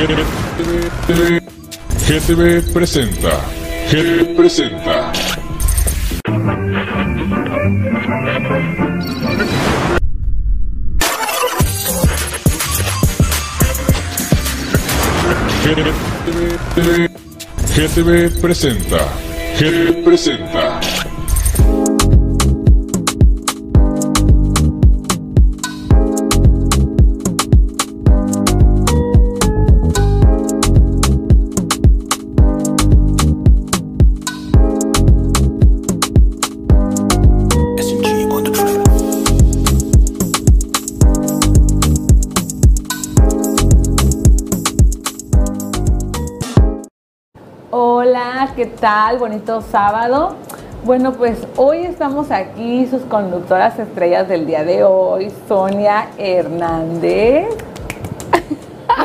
GTV, GTV presenta. GTV presenta. GTV, GTV presenta. GTV presenta. ¿Qué tal? Bonito sábado. Bueno, pues hoy estamos aquí, sus conductoras estrellas del día de hoy, Sonia Hernández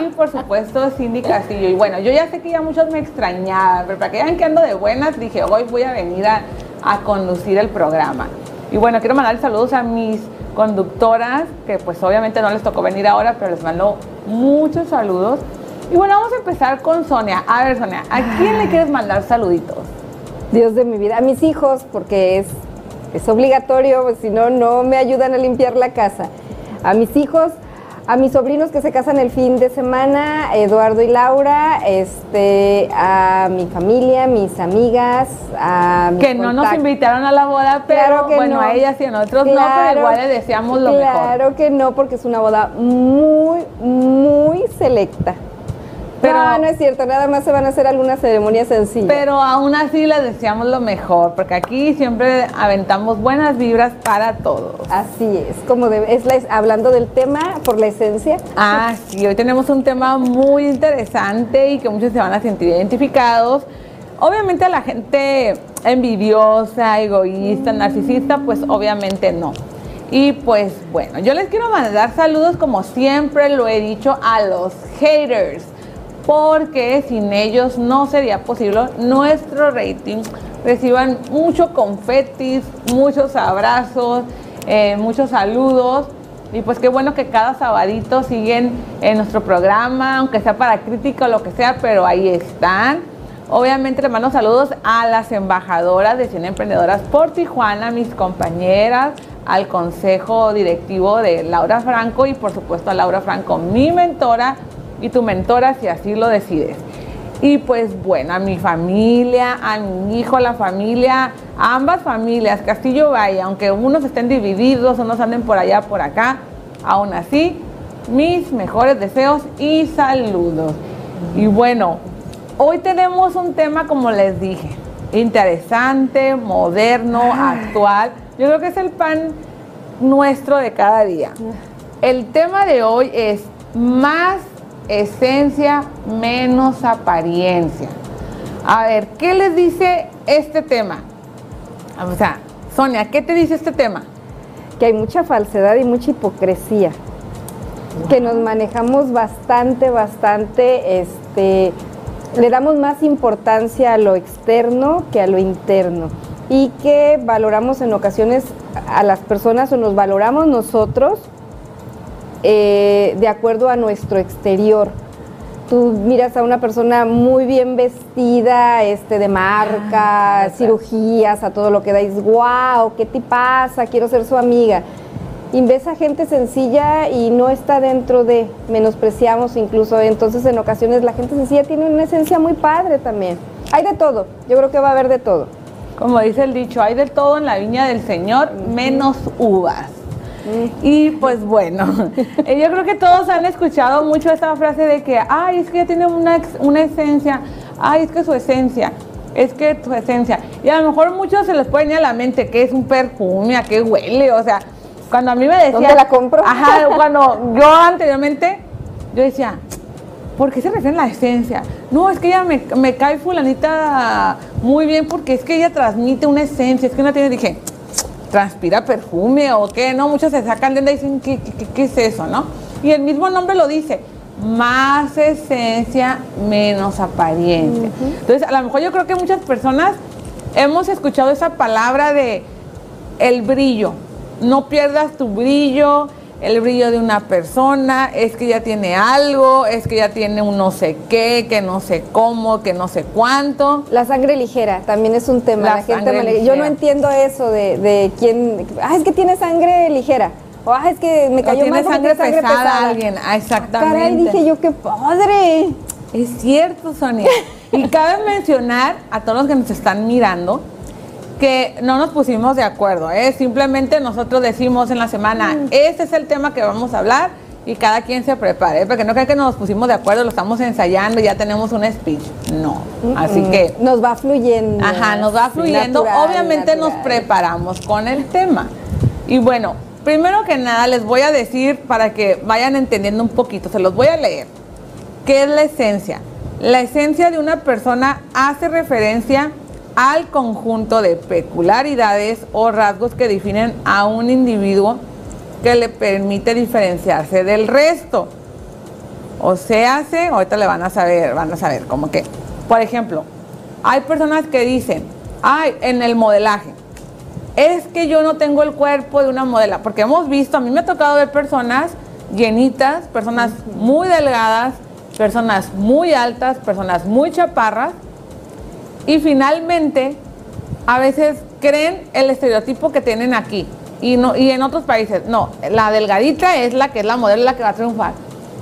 y por supuesto Cindy Castillo. Y bueno, yo ya sé que ya muchos me extrañaban, pero para que vean que ando de buenas, dije, hoy voy a venir a, conducir el programa. Y bueno, quiero mandar saludos a mis conductoras, que pues obviamente no les tocó venir ahora, pero les mando muchos saludos. Y bueno, vamos a empezar con Sonia. A ver, Sonia, ¿a quién le quieres mandar saluditos? Dios de mi vida, a mis hijos, porque es, es obligatorio, pues, si no, no me ayudan a limpiar la casa. A mis hijos, a mis sobrinos que se casan el fin de semana, Eduardo y Laura, este, a mi familia, mis amigas, a mis Que no nos invitaron a la boda, pero Claro que bueno, no. a ellas y a nosotros no, pero Claro, igual les deseamos lo mejor. Claro que no, porque es una boda muy, muy selecta. Pero- no, no es cierto, nada más se van a hacer algunas ceremonias sencillas. Pero aún así les deseamos lo mejor, porque aquí siempre aventamos buenas vibras para todos. Así es, como debe- es la, hablando del tema por la esencia. Ah, sí, hoy tenemos un tema muy interesante y que muchos se van a sentir identificados. Obviamente a la gente envidiosa, egoísta, narcisista, pues obviamente no. Y pues bueno, yo les quiero mandar saludos como siempre lo he dicho a los haters, porque sin ellos no sería posible nuestro rating. Reciban mucho confetis, muchos abrazos, eh, muchos saludos. Y pues qué bueno que cada sabadito siguen en nuestro programa, aunque sea para crítica o lo que sea, pero ahí están. Obviamente les mando saludos a las embajadoras de Cien Emprendedoras por Tijuana, mis compañeras, al consejo directivo de Laura Franco y por supuesto a Laura Franco, mi mentora y tu mentora si así lo decides. Y pues bueno, a mi familia, a mi hijo, a la familia, a ambas familias, Castillo Valle, aunque unos estén divididos, unos anden por allá, por acá, aún así, mis mejores deseos y saludos. Y bueno, hoy tenemos un tema, como les dije, interesante, moderno, actual. Yo creo que es el pan nuestro de cada día. El tema de hoy es más esencia, menos apariencia. A ver, ¿qué les dice este tema? O sea, Sonia, ¿qué te dice este tema? que hay mucha falsedad y mucha hipocresía, que nos manejamos bastante, bastante, este, le damos más importancia a lo externo que a lo interno y que valoramos en ocasiones a las personas o nos valoramos nosotros eh, de acuerdo a nuestro exterior. Tú miras a una persona muy bien vestida, este, de marca, Ah, cirugías, a todo lo que da, y dices, wow, ¿qué te pasa? Quiero ser su amiga. Y ves a gente sencilla y no está dentro de, menospreciamos incluso, entonces en ocasiones la gente sencilla tiene una esencia muy padre también. Hay de todo, yo creo que va a haber de todo. Como dice el dicho, hay de todo en la viña del Señor, menos uvas. Y pues bueno, eh, yo creo que todos han escuchado mucho esta frase de que, ay, es que ella tiene una, una esencia, ay, es que su esencia, es que su esencia. Y a lo mejor muchos se les puede venir a la mente que es un perfume, a qué huele, o sea, cuando a mí me decían... ¿Dónde la compro? Ajá, cuando yo anteriormente, yo decía, ¿por qué se refiere a la esencia? No, es que ella me, me cae fulanita muy bien porque es que ella transmite una esencia, es que no tiene, dije, transpira perfume o qué, ¿no? Muchos se sacan de onda y dicen, ¿qué, qué, qué es eso, no? Y el mismo nombre lo dice, más esencia, menos apariencia. Entonces, a lo mejor yo creo que muchas personas hemos escuchado esa palabra de el brillo. No pierdas tu brillo, el brillo de una persona, es que ya tiene algo, es que ya tiene un no sé qué, que no sé cómo, que no sé cuánto. La sangre ligera también es un tema. La La, gente sangre Yo no entiendo eso de, de quién. Ah, es que tiene sangre ligera. O ah, es que me O cayó tiene mal sangre tiene pesada alguien. Ah, exactamente. Caray, dije yo, qué padre. Es cierto, Sonia. Y cabe mencionar a todos los que nos están mirando que no nos pusimos de acuerdo, ¿eh? simplemente nosotros decimos en la semana, este es el tema que vamos a hablar y cada quien se prepare, porque no crean que nos pusimos de acuerdo, lo estamos ensayando y ya tenemos un speech. No, así Mm, que, Nos va fluyendo. ajá, nos va fluyendo, natural, obviamente nos preparamos con el tema. Y bueno, primero que nada les voy a decir para que vayan entendiendo un poquito, se los voy a leer. ¿Qué es la esencia? La esencia de una persona hace referencia al conjunto de peculiaridades o rasgos que definen a un individuo que le permite diferenciarse del resto. O sea, hace, ahorita le van a saber, van a saber, como que, por ejemplo, hay personas que dicen, ay, en el modelaje, es que yo no tengo el cuerpo de una modela, porque hemos visto, a mí me ha tocado ver personas llenitas, personas muy delgadas, personas muy altas, personas muy chaparras, y finalmente a veces creen el estereotipo que tienen aquí y, no, y en otros países. No, la delgadita es la que es la modelo, la que va a triunfar.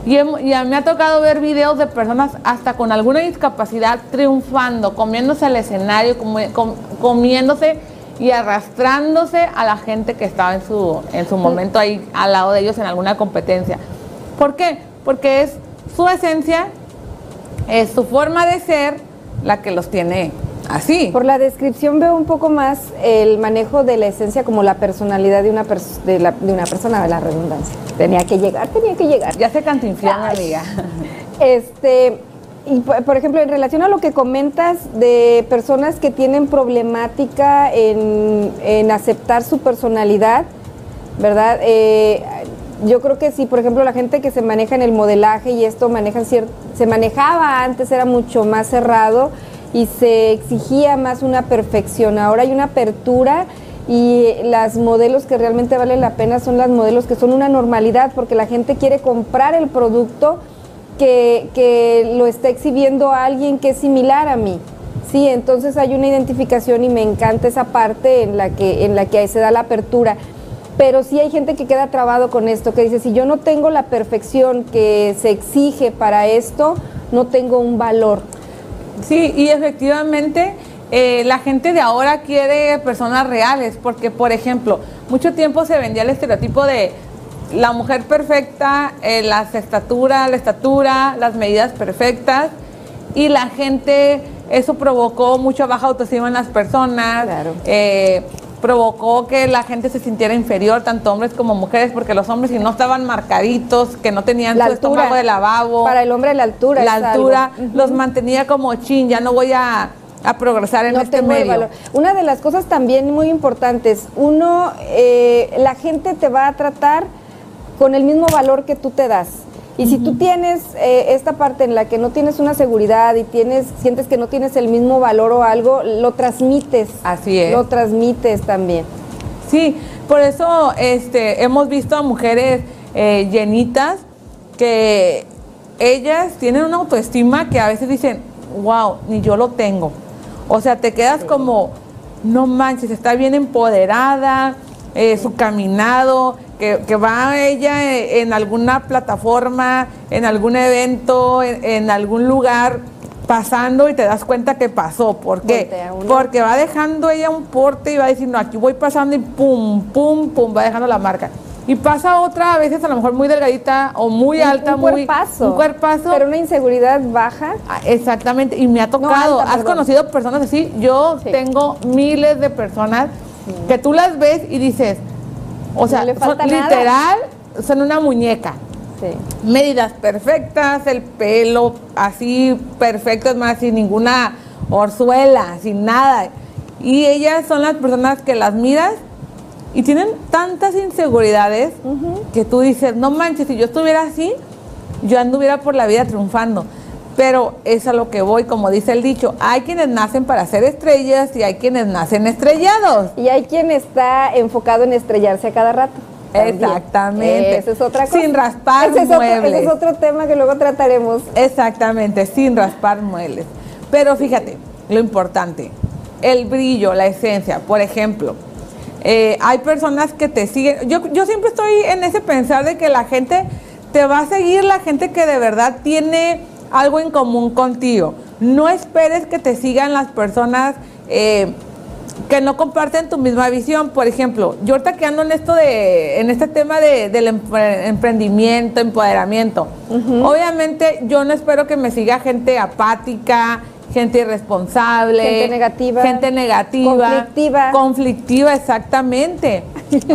Y, hem- y a mí me ha tocado ver videos de personas hasta con alguna discapacidad triunfando, comiéndose el escenario, comi- com- comiéndose y arrastrándose a la gente que estaba en su, en su momento ahí al lado de ellos en alguna competencia. ¿Por qué? Porque es su esencia, es su forma de ser la que los tiene así. Por la descripción veo un poco más el manejo de la esencia como la personalidad de una, pers- de la- de una persona, de la redundancia. Tenía que llegar, tenía que llegar. Ya se cantinfló, mi amiga. Este, y por por ejemplo, en relación a lo que comentas de personas que tienen problemática en, en aceptar su personalidad, ¿verdad? Eh, yo creo que sí, por ejemplo, la gente que se maneja en el modelaje y esto manejan se manejaba antes, era mucho más cerrado y se exigía más una perfección. Ahora hay una apertura y las modelos que realmente valen la pena son las modelos que son una normalidad porque la gente quiere comprar el producto que, lo está exhibiendo alguien que es similar a mí. Sí, entonces hay una identificación y me encanta esa parte en la que, en la que se da la apertura. Pero sí hay gente que queda trabado con esto, que dice, si yo no tengo la perfección que se exige para esto, no tengo un valor. Sí, y efectivamente eh, la gente de ahora quiere personas reales, porque por ejemplo, mucho tiempo se vendía el estereotipo de la mujer perfecta, eh, las estaturas, la estatura, las medidas perfectas, y la gente, eso provocó mucha baja autoestima en las personas, Claro. eh, provocó que la gente se sintiera inferior, tanto hombres como mujeres, porque los hombres si no estaban marcaditos, que no tenían La su altura. estómago de lavabo, Para el hombre la altura. la altura algo. Los mantenía como chin, ya no voy a, a progresar en no este medio. valor. Una de las cosas también muy importantes, uno, eh, la gente te va a tratar con el mismo valor que tú te das. Y si tú tienes eh, esta parte en la que no tienes una seguridad y tienes, sientes que no tienes el mismo valor o algo, lo transmites. Así es. Lo transmites también. Sí, por eso este, hemos visto a mujeres eh, llenitas que ellas tienen una autoestima que a veces dicen, wow, ni yo lo tengo. O sea, te quedas como, no manches, está bien empoderada, eh, su caminado, que, que va ella eh, en alguna plataforma, en algún evento, en, en algún lugar pasando y te das cuenta que pasó. ¿Por qué? Porque va dejando ella un porte y va diciendo, aquí voy pasando y pum, pum, pum, va dejando la marca. Y pasa otra, a veces a lo mejor muy delgadita o muy Un- alta, un muy... cuerpazo. Un cuerpazo. Pero una inseguridad baja. Ah, Exactamente, y me ha tocado. alta, ¿Has perdón. conocido personas así? Yo Sí. tengo miles de personas que tú las ves y dices, o sea, No son literal, son una muñeca. Sí. Medidas perfectas, el pelo así perfecto, es más, sin ninguna orzuela, sin nada. Y ellas son las personas que las miras y tienen tantas inseguridades que tú dices, no manches, si yo estuviera así, yo anduviera por la vida triunfando. Pero es a lo que voy, como dice el dicho, hay quienes nacen para ser estrellas y hay quienes nacen estrellados. Y hay quien está enfocado en estrellarse a cada rato. también. Exactamente. Esa es otra cosa. Sin raspar ese es otro- ese muebles. es otro tema que luego trataremos. Exactamente, sin raspar muebles. Pero fíjate, lo importante, el brillo, la esencia. Por ejemplo, eh, hay personas que te siguen. Yo, yo siempre estoy en ese pensar de que la gente te va a seguir, la gente que de verdad tiene algo en común contigo. No esperes que te sigan las personas eh, que no comparten tu misma visión. Por ejemplo, yo ahorita que ando en esto de, en este tema de, del empre- emprendimiento, empoderamiento. Obviamente yo no espero que me siga gente apática, gente irresponsable, Gente negativa. gente negativa, Conflictiva. conflictiva, exactamente.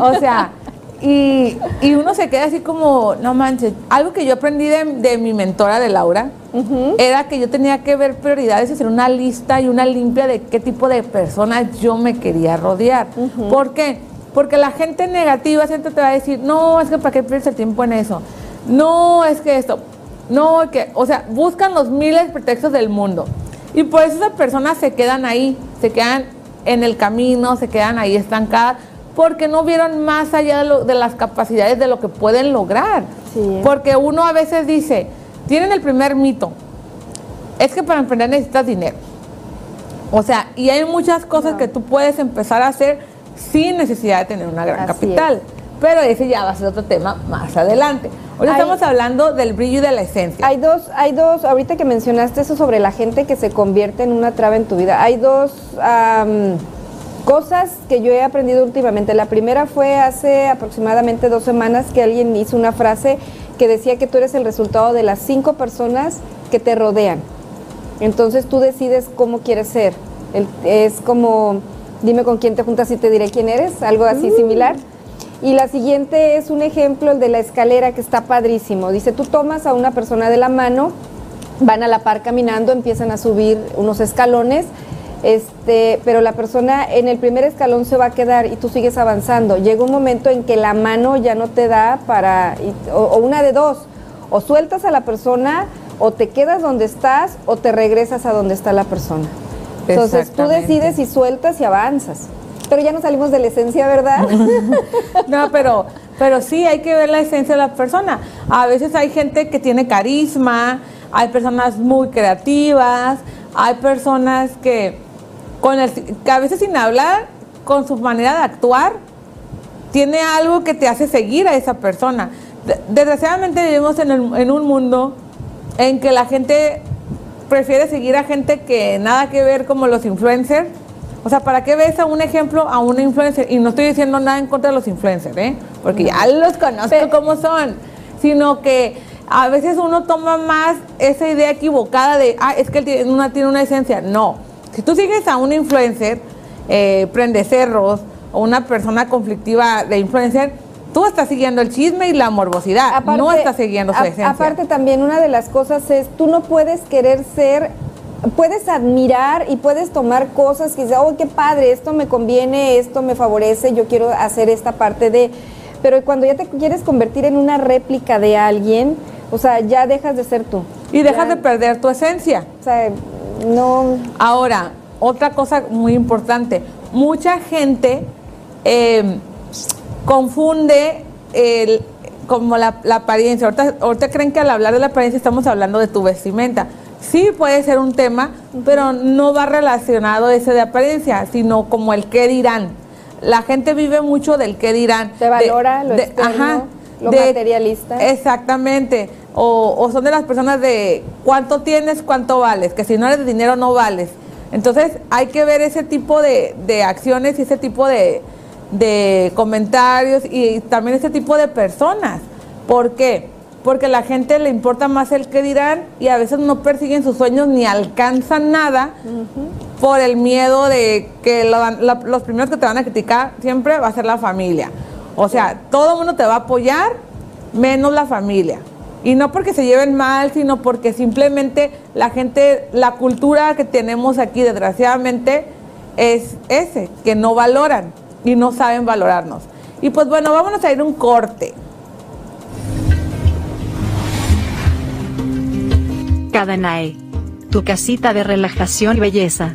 O sea, y, y uno se queda así como, no manches, algo que yo aprendí de, de mi mentora de Laura era que yo tenía que ver prioridades y hacer una lista y una limpia de qué tipo de personas yo me quería rodear. ¿Por qué? Porque la gente negativa siempre te va a decir, no, es que para qué pierdes el tiempo en eso. No, es que esto. No, es que, o sea, buscan los miles de pretextos del mundo. Y por eso esas personas se quedan ahí, se quedan en el camino, se quedan ahí estancadas, porque no vieron más allá de, lo- de las capacidades de lo que pueden lograr. Sí. Porque uno a veces dice, tienen el primer mito, es que para emprender necesitas dinero. O sea, y hay muchas cosas No. que tú puedes empezar a hacer sin necesidad de tener una gran Así capital. Pero ese ya va a ser otro tema más adelante. Hoy Hay- estamos hablando del brillo y de la esencia. Hay dos, hay dos, ahorita que mencionaste eso sobre la gente que se convierte en una traba en tu vida, hay dos cosas que yo he aprendido últimamente. La primera fue hace aproximadamente dos semanas que alguien hizo una frase que decía que tú eres el resultado de las cinco personas que te rodean. Entonces tú decides cómo quieres ser. El- es como, dime con quién te juntas y te diré quién eres, algo así similar. Y la siguiente es un ejemplo, el de la escalera, que está padrísimo. Dice, tú tomas a una persona de la mano, van a la par caminando, empiezan a subir unos escalones, este, pero la persona en el primer escalón se va a quedar y tú sigues avanzando. Llega un momento en que la mano ya no te da para, y- o, o una de dos, o sueltas a la persona, o te quedas donde estás, o te regresas a donde está la persona. Entonces tú decides si sueltas y avanzas. Pero ya no salimos de la esencia, ¿verdad? No, pero, pero sí hay que ver la esencia de la persona. A veces hay gente que tiene carisma, hay personas muy creativas, hay personas que, con el, que a veces sin hablar, con su manera de actuar, tiene algo que te hace seguir a esa persona. De- Desgraciadamente vivimos en, el- en un mundo en que la gente prefiere seguir a gente que nada que ver como los influencers. O sea, ¿para qué ves a un ejemplo a un influencer? Y no estoy diciendo nada en contra de los influencers, ¿eh? Porque ya los conozco Pero- cómo son. Sino que a veces uno toma más esa idea equivocada de, ah, es que él tiene una, tiene una esencia. No. Si tú sigues a un influencer, eh, prende cerros, o una persona conflictiva de influencer, tú estás siguiendo el chisme y la morbosidad. no estás siguiendo su a- esencia. Aparte también una de las cosas es, tú no puedes querer ser, puedes admirar y puedes tomar cosas que dices, oh, qué padre, esto me conviene, esto me favorece, yo quiero hacer esta parte de... Pero cuando ya te quieres convertir en una réplica de alguien, o sea, ya dejas de ser tú. y dejas Ya- de perder tu esencia. O sea, no... Ahora, otra cosa muy importante, mucha gente eh, confunde el, como la, la apariencia. Ahorita, ahorita creen que al hablar de la apariencia estamos hablando de tu vestimenta. Sí puede ser un tema, pero no va relacionado ese de apariencia, sino como el qué dirán. La gente vive mucho del qué dirán. Se De- valora lo externo, lo materialista. Exactamente. O, o son de las personas de cuánto tienes, cuánto vales, que si no eres de dinero no vales. Entonces hay que ver ese tipo de, de acciones y ese tipo de, de comentarios y también ese tipo de personas. ¿Por qué? Porque a la gente le importa más el que dirán y a veces no persiguen sus sueños ni alcanzan nada por el miedo de que lo- la- los primeros que te van a criticar siempre va a ser la familia. O sea, todo el mundo te va a apoyar menos la familia. Y no porque se lleven mal, sino porque simplemente la gente, la cultura que tenemos aquí, desgraciadamente, es ese, que no valoran y no saben valorarnos. Y pues bueno, vámonos a ir un corte. Cadanae. Tu casita de relajación y belleza.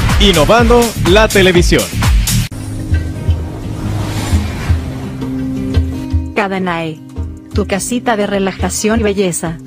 innovando la televisión. Cadanae. Tu casita de relajación y belleza.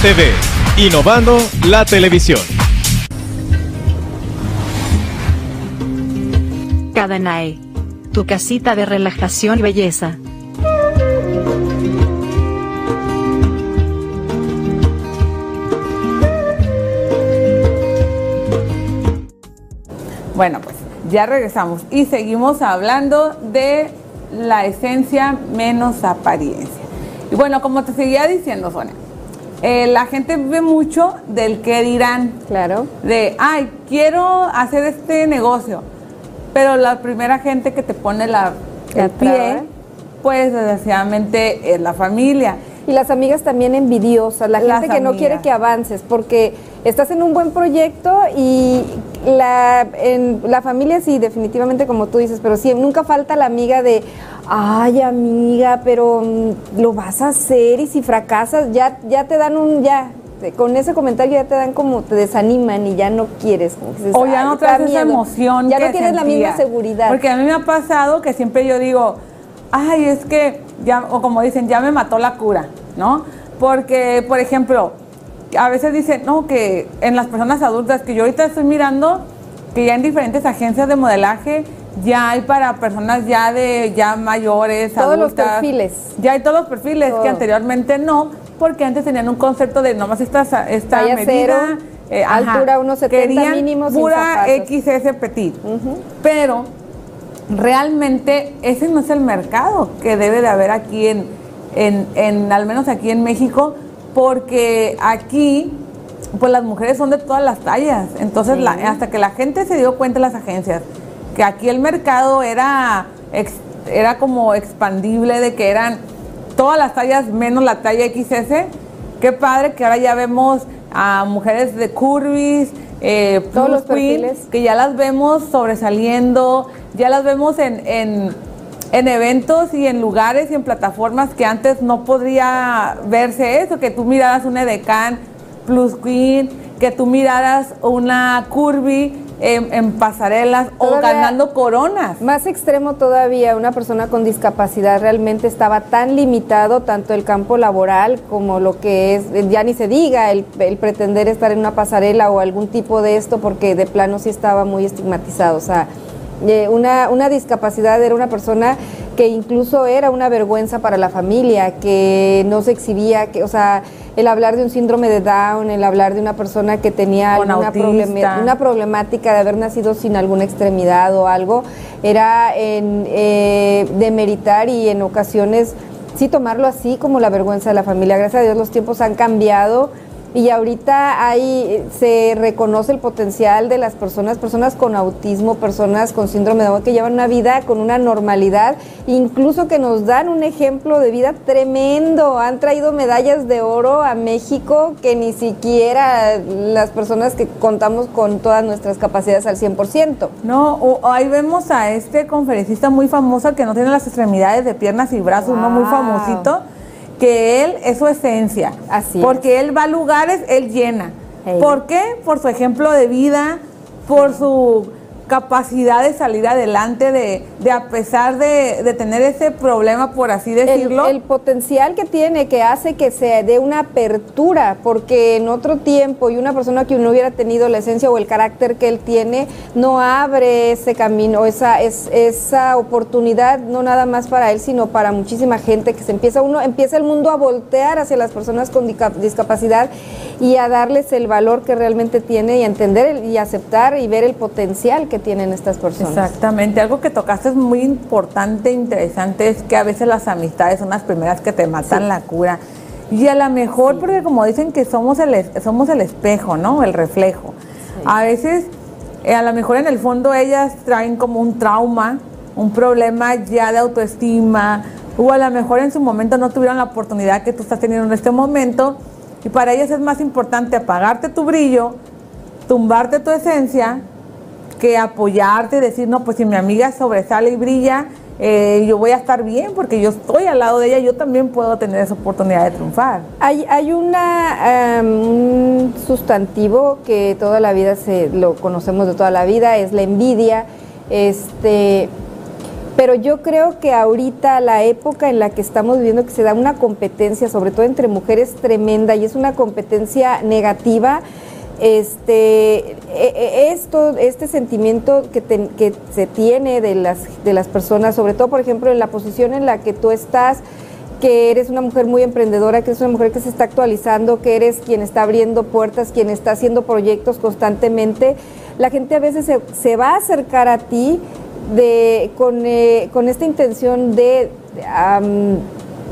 GTV, innovando la televisión. Cadanae. Tu casita de relajación y belleza. Bueno, pues ya regresamos y seguimos hablando de la esencia menos apariencia. Y bueno, como te seguía diciendo, Sonia, eh, la gente ve mucho del qué dirán. Claro. De, ay, quiero hacer este negocio. Pero la primera gente que te pone la, el pie, pues desgraciadamente es la familia. Y las amigas también envidiosas, la Las gente que no quiere que avances, porque estás en un buen proyecto y la, en, la familia sí, definitivamente como tú dices, pero sí, nunca falta la amiga de, ay amiga, pero mm, lo vas a hacer y si fracasas ya, ya te dan un, ya, con ese comentario ya te dan como, te desaniman y ya no quieres. dices, O ya "Ay, no traes esa miedo". emoción. Ya que no tienes la misma seguridad. Porque a mí me ha pasado que siempre yo digo, ay, es que, ya, o como dicen, ya me mató la cura, ¿no? Porque, por ejemplo, a veces dicen, no, que en las personas adultas, que yo ahorita estoy mirando que ya en diferentes agencias de modelaje ya hay para personas ya de ya mayores, Todos los perfiles. Ya hay todos los perfiles Todo. que anteriormente no, porque antes tenían un concepto de nomás esta, esta medida. cero, eh, ajá. altura 1.70 Querían mínimo, sin pura. XS petit. Pero realmente ese no es el mercado que debe de haber aquí en, en, en- al menos aquí en México, porque aquí pues las mujeres son de todas las tallas. Entonces la- hasta que la gente se dio cuenta las agencias que aquí el mercado era, ex- era como expandible, de que eran todas las tallas menos la talla XS. Qué padre que ahora ya vemos a mujeres de curvis, eh, Todos los queen, perfiles. que ya las vemos sobresaliendo, ya las vemos en, en, en eventos y en lugares y en plataformas que antes no podría verse eso, que tú miraras una Edecán Plus Queen, que tú miraras una Curvy en, en pasarelas o ganando coronas. Más extremo todavía, una persona con discapacidad realmente estaba tan limitado tanto el campo laboral como lo que es, ya ni se diga, el, el pretender estar en una pasarela o algún tipo de esto, porque de plano sí estaba muy estigmatizado. O sea, eh, una, una discapacidad era una persona que incluso era una vergüenza para la familia, que no se exhibía, que, o sea, el hablar de un síndrome de Down, el hablar de una persona que tenía autista. problema- una problemática de haber nacido sin alguna extremidad o algo, era en eh, demeritar y en ocasiones sí tomarlo así como la vergüenza de la familia. Gracias a Dios los tiempos han cambiado y ahorita hay, se reconoce el potencial de las personas, personas con autismo, personas con síndrome de Down que llevan una vida con una normalidad, incluso que nos dan un ejemplo de vida tremendo. Han traído medallas de oro a México que ni siquiera las personas que contamos con todas nuestras capacidades al 100%. No, o- ahí vemos a este conferencista muy famoso que no tiene las extremidades de piernas y brazos, uno muy Wow. famosito, que él es su esencia. Así Porque él va a lugares, él llena. Ey. ¿Por qué? Por su ejemplo de vida, por su capacidad de salir adelante, de, de a pesar de, de tener ese problema, por así decirlo. el potencial que tiene, que hace que se dé una apertura, porque en otro tiempo y una persona que no hubiera tenido la esencia o el carácter que él tiene, no abre ese camino, esa, es, esa oportunidad, no nada más para él, sino para muchísima gente, que se empieza uno, empieza el mundo a voltear hacia las personas con discapacidad y a darles el valor que realmente tiene y a entender el- y aceptar y ver el potencial que tienen estas personas. Exactamente, algo que tocaste es muy importante, interesante, es que a veces las amistades son las primeras que te matan la cura. Y a lo mejor, porque como dicen que somos el, somos el espejo, ¿no? El reflejo. A veces, eh, a lo mejor en el fondo ellas traen como un trauma, un problema ya de autoestima, o a lo mejor en su momento no tuvieron la oportunidad que tú estás teniendo en este momento, y para ellas es más importante apagarte tu brillo, tumbarte tu esencia, que apoyarte decir, no, pues si mi amiga sobresale y brilla, eh, yo voy a estar bien porque yo estoy al lado de ella, yo también puedo tener esa oportunidad de triunfar. Hay, hay una, am, un sustantivo que toda la vida se lo conocemos de toda la vida, es la envidia. Este, pero yo creo que ahorita la época en la que estamos viviendo que se da una competencia, sobre todo entre mujeres, tremenda y es una competencia negativa. Este, e- e- esto, este sentimiento que, que se tiene de las, de las personas, sobre todo, por ejemplo, en la posición en la que tú estás, que eres una mujer muy emprendedora, que eres una mujer que se está actualizando, que eres quien está abriendo puertas, quien está haciendo proyectos constantemente, la gente a veces se, se va a acercar a ti de, con, eh, con esta intención de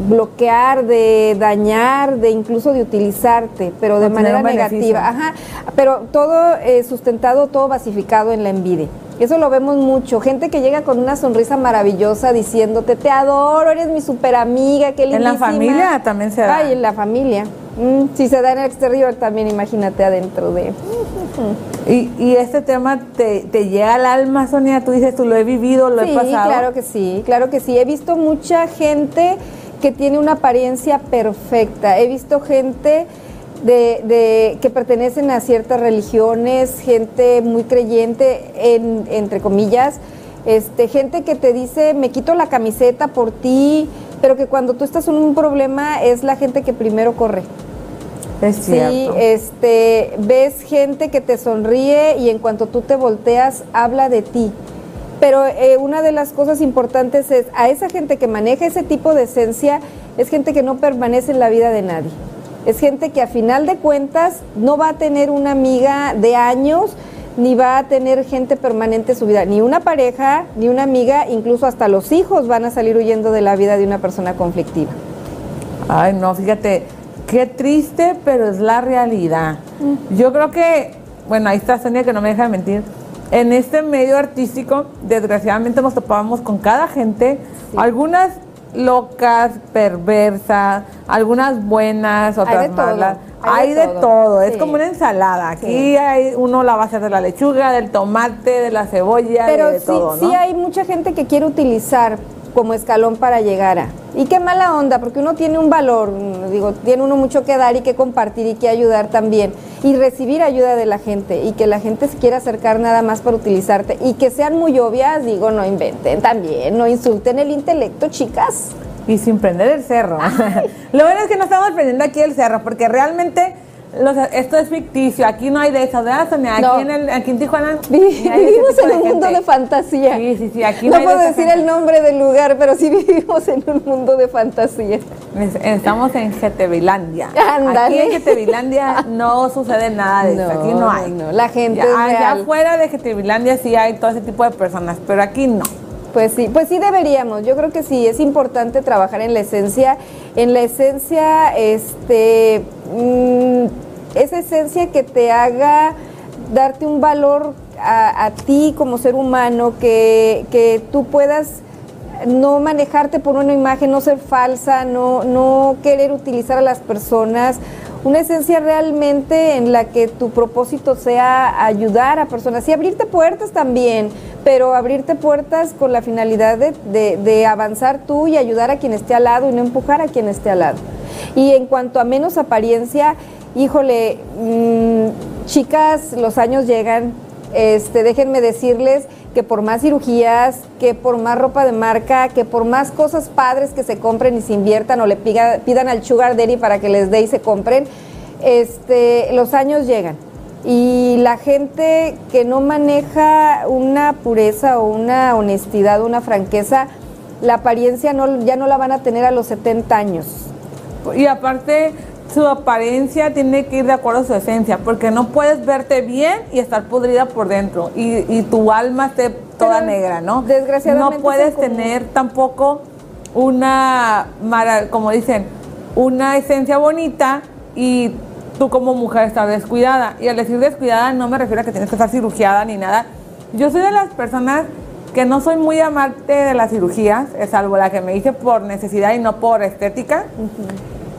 bloquear, de dañar, de incluso de utilizarte, pero de manera negativa. Ajá, pero todo eh, sustentado, todo basificado en la envidia. Eso lo vemos mucho. Gente que llega con una sonrisa maravillosa diciéndote, te adoro, eres mi super amiga, qué En la lindísima". familia también se da. Ay, en la familia. Mm, si se da en el exterior también, imagínate adentro de... Y, y este tema te, te llega al alma, Sonia, tú dices, tú lo he vivido, lo sí, he pasado. claro que sí, claro que sí. He visto mucha gente que tiene una apariencia perfecta. He visto gente de, de- que pertenecen a ciertas religiones, gente muy creyente, en- entre comillas, este, gente que te dice, me quito la camiseta por ti, pero que cuando tú estás en un problema es la gente que primero corre. Es Sí, cierto. este, ves gente que te sonríe y en cuanto tú te volteas habla de ti. Pero eh, una de las cosas importantes es a esa gente que maneja ese tipo de esencia es gente que no permanece en la vida de nadie. Es gente que a final de cuentas no va a tener una amiga de años ni va a tener gente permanente en su vida, ni una pareja, ni una amiga, incluso hasta los hijos van a salir huyendo de la vida de una persona conflictiva. Ay, no, fíjate, qué triste, pero es la realidad. Yo creo que, bueno, ahí está Sonia que no me deja de mentir. En este medio artístico, desgraciadamente nos topábamos con cada gente, algunas locas, perversas, algunas buenas, otras de todo, malas. hay Hay de de todo. todo, es como una ensalada. Aquí Sí. hay uno la va a hacer de la lechuga, del tomate, de la cebolla, Pero de sí, todo, ¿no? sí hay mucha gente que quiere utilizar como escalón para llegar a. Y qué mala onda, porque uno tiene un valor, digo, tiene uno mucho que dar y que compartir y que ayudar también. Y recibir ayuda de la gente y que la gente se quiera acercar nada más para utilizarte y que sean muy obvias, digo, no inventen también, no insulten el intelecto, chicas. Y sin prender el cerro. Lo bueno es que no estamos prendiendo aquí el cerro, porque realmente los- esto es ficticio. Aquí no hay de eso, ¿verdad, Sonia? Aquí, en, el, aquí en Tijuana. Vivimos en un mundo de fantasía. Sí, sí, sí, aquí no, no de puedo decir el nombre del lugar, pero sí vivimos en un mundo de fantasía. Es- Estamos en Getevilandia. Aquí en Getevilandia no sucede nada de eso. No, Aquí no hay. no, la gente Ya, es allá real. afuera de Getevilandia sí hay todo ese tipo de personas, pero aquí no. Pues sí, pues sí deberíamos. Yo creo que sí es importante trabajar en la esencia, en la esencia, este, mm, esa esencia que te haga darte un valor a, ti como ser humano, que, que tú puedas no manejarte por una imagen, no ser falsa, no, no querer utilizar a las personas. Una esencia realmente en la que tu propósito sea ayudar a personas y abrirte puertas también, pero abrirte puertas con la finalidad de, de- de avanzar tú y ayudar a quien esté al lado y no empujar a quien esté al lado. Y en cuanto a menos apariencia, híjole, mm, chicas, los años llegan Este, déjenme decirles que por más cirugías, que por más ropa de marca, que por más cosas padres que se compren y se inviertan o le pidan al Sugar Daddy para que les dé y se compren, este, los años llegan. Y la gente que no maneja una pureza o una honestidad, una franqueza, la apariencia ya no la van a tener a los 70 años. Y aparte, su apariencia tiene que ir de acuerdo a su esencia, porque no puedes verte bien y estar podrida por dentro y, y tu alma esté toda Pero, negra, ¿no? desgraciadamente No puedes tener tampoco una, como dicen, una esencia bonita y tú como mujer estar descuidada. Y al decir descuidada no me refiero a que tienes que estar cirugiada ni nada. Yo soy de las personas que no soy muy amante de las cirugías, es salvo la que me hice por necesidad y no por estética.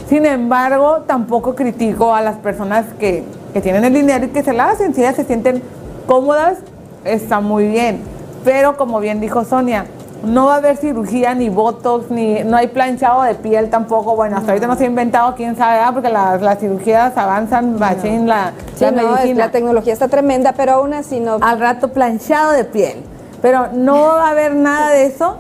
Sin embargo, tampoco critico a las personas que, que tienen el dinero y que se la hacen. Si ellas se sienten cómodas, está muy bien. Pero como bien dijo Sonia, no va a haber cirugía, ni botox, ni no hay planchado de piel tampoco. Bueno, hasta ahorita no se ha inventado, quién sabe, ah, porque las, las cirugías avanzan, la, Sí, la no, es- medicina. la tecnología está tremenda, pero aún así no. Al rato planchado de piel. Pero no va a haber nada de eso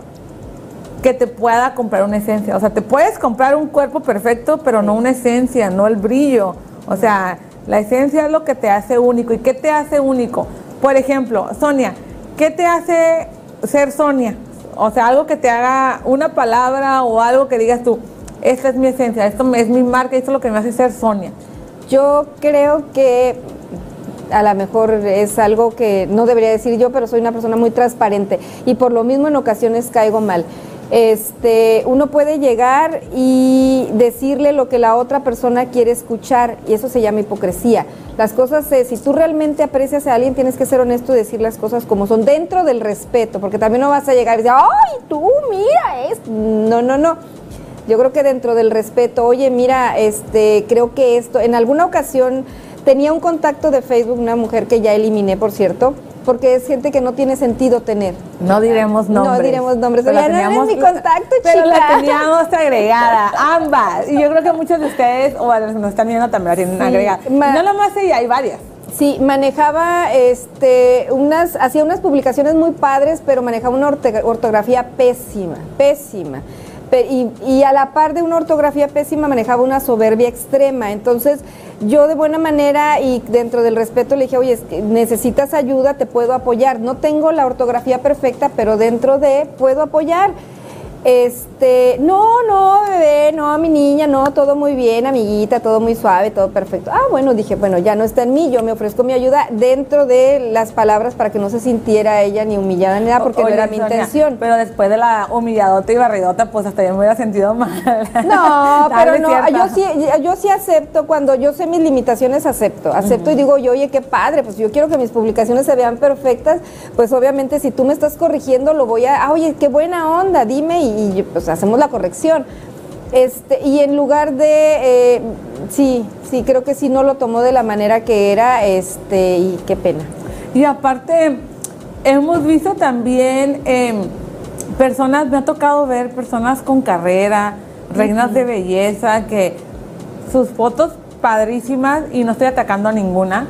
que te pueda comprar una esencia. O sea, te puedes comprar un cuerpo perfecto, pero no una esencia, no el brillo. O sea, la esencia es lo que te hace único. ¿Y qué te hace único? Por ejemplo, Sonia, ¿qué te hace ser Sonia? O sea, algo que te haga una palabra o algo que digas tú, esta es mi esencia, esto es mi marca, esto es lo que me hace ser Sonia. Yo creo que a lo mejor es algo que no debería decir yo, pero soy una persona muy transparente y por lo mismo en ocasiones caigo mal. Este, uno puede llegar y decirle lo que la otra persona quiere escuchar y eso se llama hipocresía. Las cosas, si tú realmente aprecias a alguien, tienes que ser honesto y decir las cosas como son, dentro del respeto, porque también no vas a llegar y decir, ¡ay, tú, mira esto! No, no, no. Yo creo que dentro del respeto, oye, mira, este, creo que esto, en alguna ocasión tenía un contacto de Facebook, una mujer que ya eliminé, por cierto, porque es gente que no tiene sentido tener. No diremos No nombres. diremos nombres. Pero la no teníamos- mi contacto, Pero la teníamos agregada, ambas. Y yo creo que muchos de ustedes, o a los que nos están viendo, también la tienen Sí, agregada. no nomás ella, hay varias. Sí, manejaba este unas hacía unas publicaciones muy padres, pero manejaba una ortografía pésima, pésima. Y, a la par de una ortografía pésima manejaba una soberbia extrema. Entonces yo de buena manera y dentro del respeto le dije, oye, necesitas ayuda, te puedo apoyar. No tengo la ortografía perfecta, pero dentro de puedo apoyar. Este, no, no, bebé, no, mi niña, no, todo muy bien, amiguita, todo muy suave, todo perfecto. Ah, bueno, dije, bueno, ya no está en mí, yo me ofrezco mi ayuda dentro de las palabras para que no se sintiera ella ni humillada ni nada, porque no era mi Sonia, intención. Pero después de la humilladota y barridota, pues hasta yo me hubiera sentido mal. No, pero no, yo sí, yo sí acepto, cuando yo sé mis limitaciones, acepto, acepto y digo, yo, oye, qué padre, pues yo quiero que mis publicaciones se vean perfectas, pues obviamente si tú me estás corrigiendo, lo voy a, ah, oye, qué buena onda, dime y, y, pues hacemos la corrección. Este, y en lugar de, eh, sí, sí, creo que sí no lo tomó de la manera que era, este, y qué pena. Y aparte, hemos visto también em, personas, me ha tocado ver personas con carrera, reinas de belleza, que sus fotos padrísimas, y no estoy atacando a ninguna,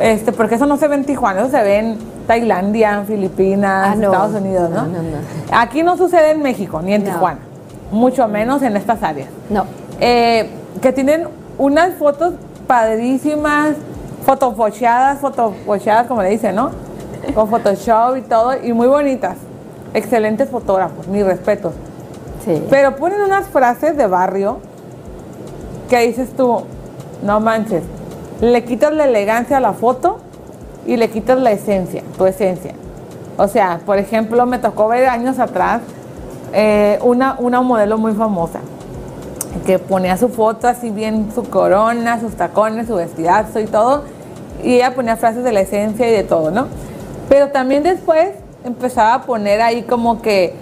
este, porque eso no se ve en Tijuana, eso se ve en Tailandia, en Filipinas, Ah, no. Estados Unidos, ¿no? No, no, no. Aquí no sucede en México, ni en. Tijuana, mucho menos en estas áreas No. eh, que tienen unas fotos padrísimas, fotofocheadas, fotofocheadas como le dicen, ¿no? Con Photoshop y todo, y muy bonitas. Excelentes fotógrafos, mis respetos. Sí. Pero ponen unas frases de barrio que dices tú, no manches, le quitas la elegancia a la foto y le quitas la esencia, tu esencia. O sea, por ejemplo, me tocó ver años atrás eh, una, una modelo muy famosa que ponía su foto así bien, su corona, sus tacones, su vestidazo y todo, y ella ponía frases de la esencia y de todo, ¿no? Pero también después empezaba a poner ahí como que